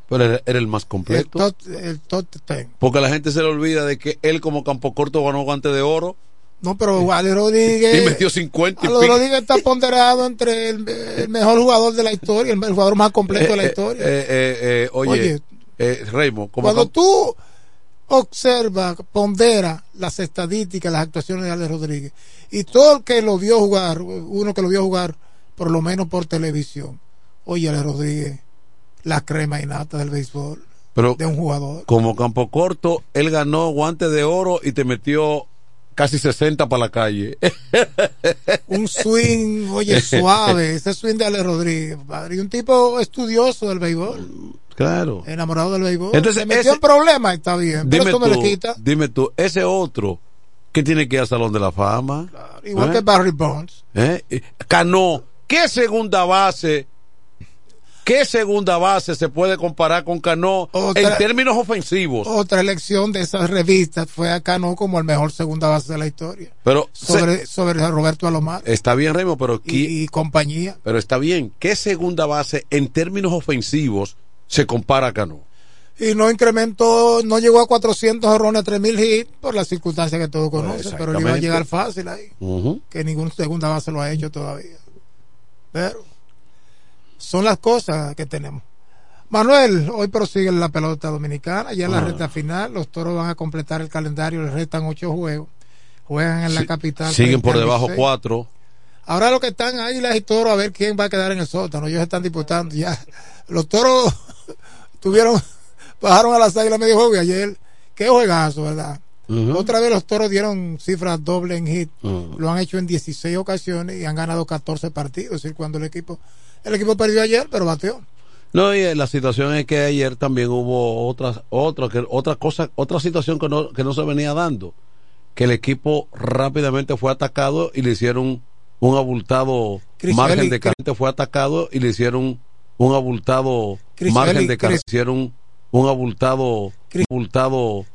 Pero era, era el más El completo. top, el top ten. Porque la gente se le olvida de que él, como campo corto, ganó guante de oro. No, pero Alex Rodríguez. Y metió 50 y Alex. Rodríguez está ponderado entre el, el mejor jugador de la historia, el, el jugador más completo de la Eh, eh, historia. eh, eh, eh, oye, Oye, eh, Raymond, como Cuando tú observas, pondera las estadísticas, las actuaciones de Alex Rodríguez, y todo el que lo vio jugar, uno que lo vio jugar, por lo menos por televisión, oye, Alex Rodríguez, la crema y nata del béisbol, pero de un jugador. como campo corto, él ganó guante de oro y te metió casi 60 para la calle. Un swing, oye, suave, ese swing de Alex Rodríguez, padre, y un tipo estudioso del béisbol, claro. enamorado del béisbol. Entonces, se metió ese- en problemas, está bien, pero Dime eso no tú, le quita. dime tú, ese otro que tiene que ir al Salón de la Fama. Igual ¿Eh? que Barry Bonds. ¿Eh? Eh, Cano, ¿qué segunda base? ¿Qué segunda base se puede comparar con Cano Otra- en términos ofensivos? Otra elección de esas revistas fue a Cano como el mejor segunda base de la historia. Pero Sobre, sobre Roberto Alomar está bien, Remo, pero qui- y, y compañía. pero está bien. ¿Qué segunda base en términos ofensivos se compara a Cano? Y no incrementó, no llegó a 400 jorrones, 3000 hits por las circunstancias que todos conocen, pero le iba a llegar fácil ahí. Que ningún segunda base lo ha hecho todavía. Pero son las cosas que tenemos. Manuel, hoy prosigue la pelota dominicana, ya en la Ah. recta final, los toros van a completar el calendario, les restan ocho juegos, juegan en la capital. Siguen por debajo cuatro. Ahora lo que están ahí las y toros a ver quién va a quedar en el sótano. Ellos están disputando ya. Los toros tuvieron, bajaron a las águilas medio juego y ayer, qué juegazo, ¿verdad? Otra vez los toros dieron cifras doble en hit. Lo han hecho en 16 ocasiones y han ganado 14 partidos. Es decir, cuando el equipo, el equipo perdió ayer, pero bateó. No, y eh, la situación es que ayer también hubo otras, otra, que, otra cosa, otra situación que no, que no se venía dando. Que el equipo rápidamente fue atacado y le hicieron un abultado margen de carrera. Fue atacado y le hicieron un abultado margen de carrera. Hicieron un abultado, Chris- abultado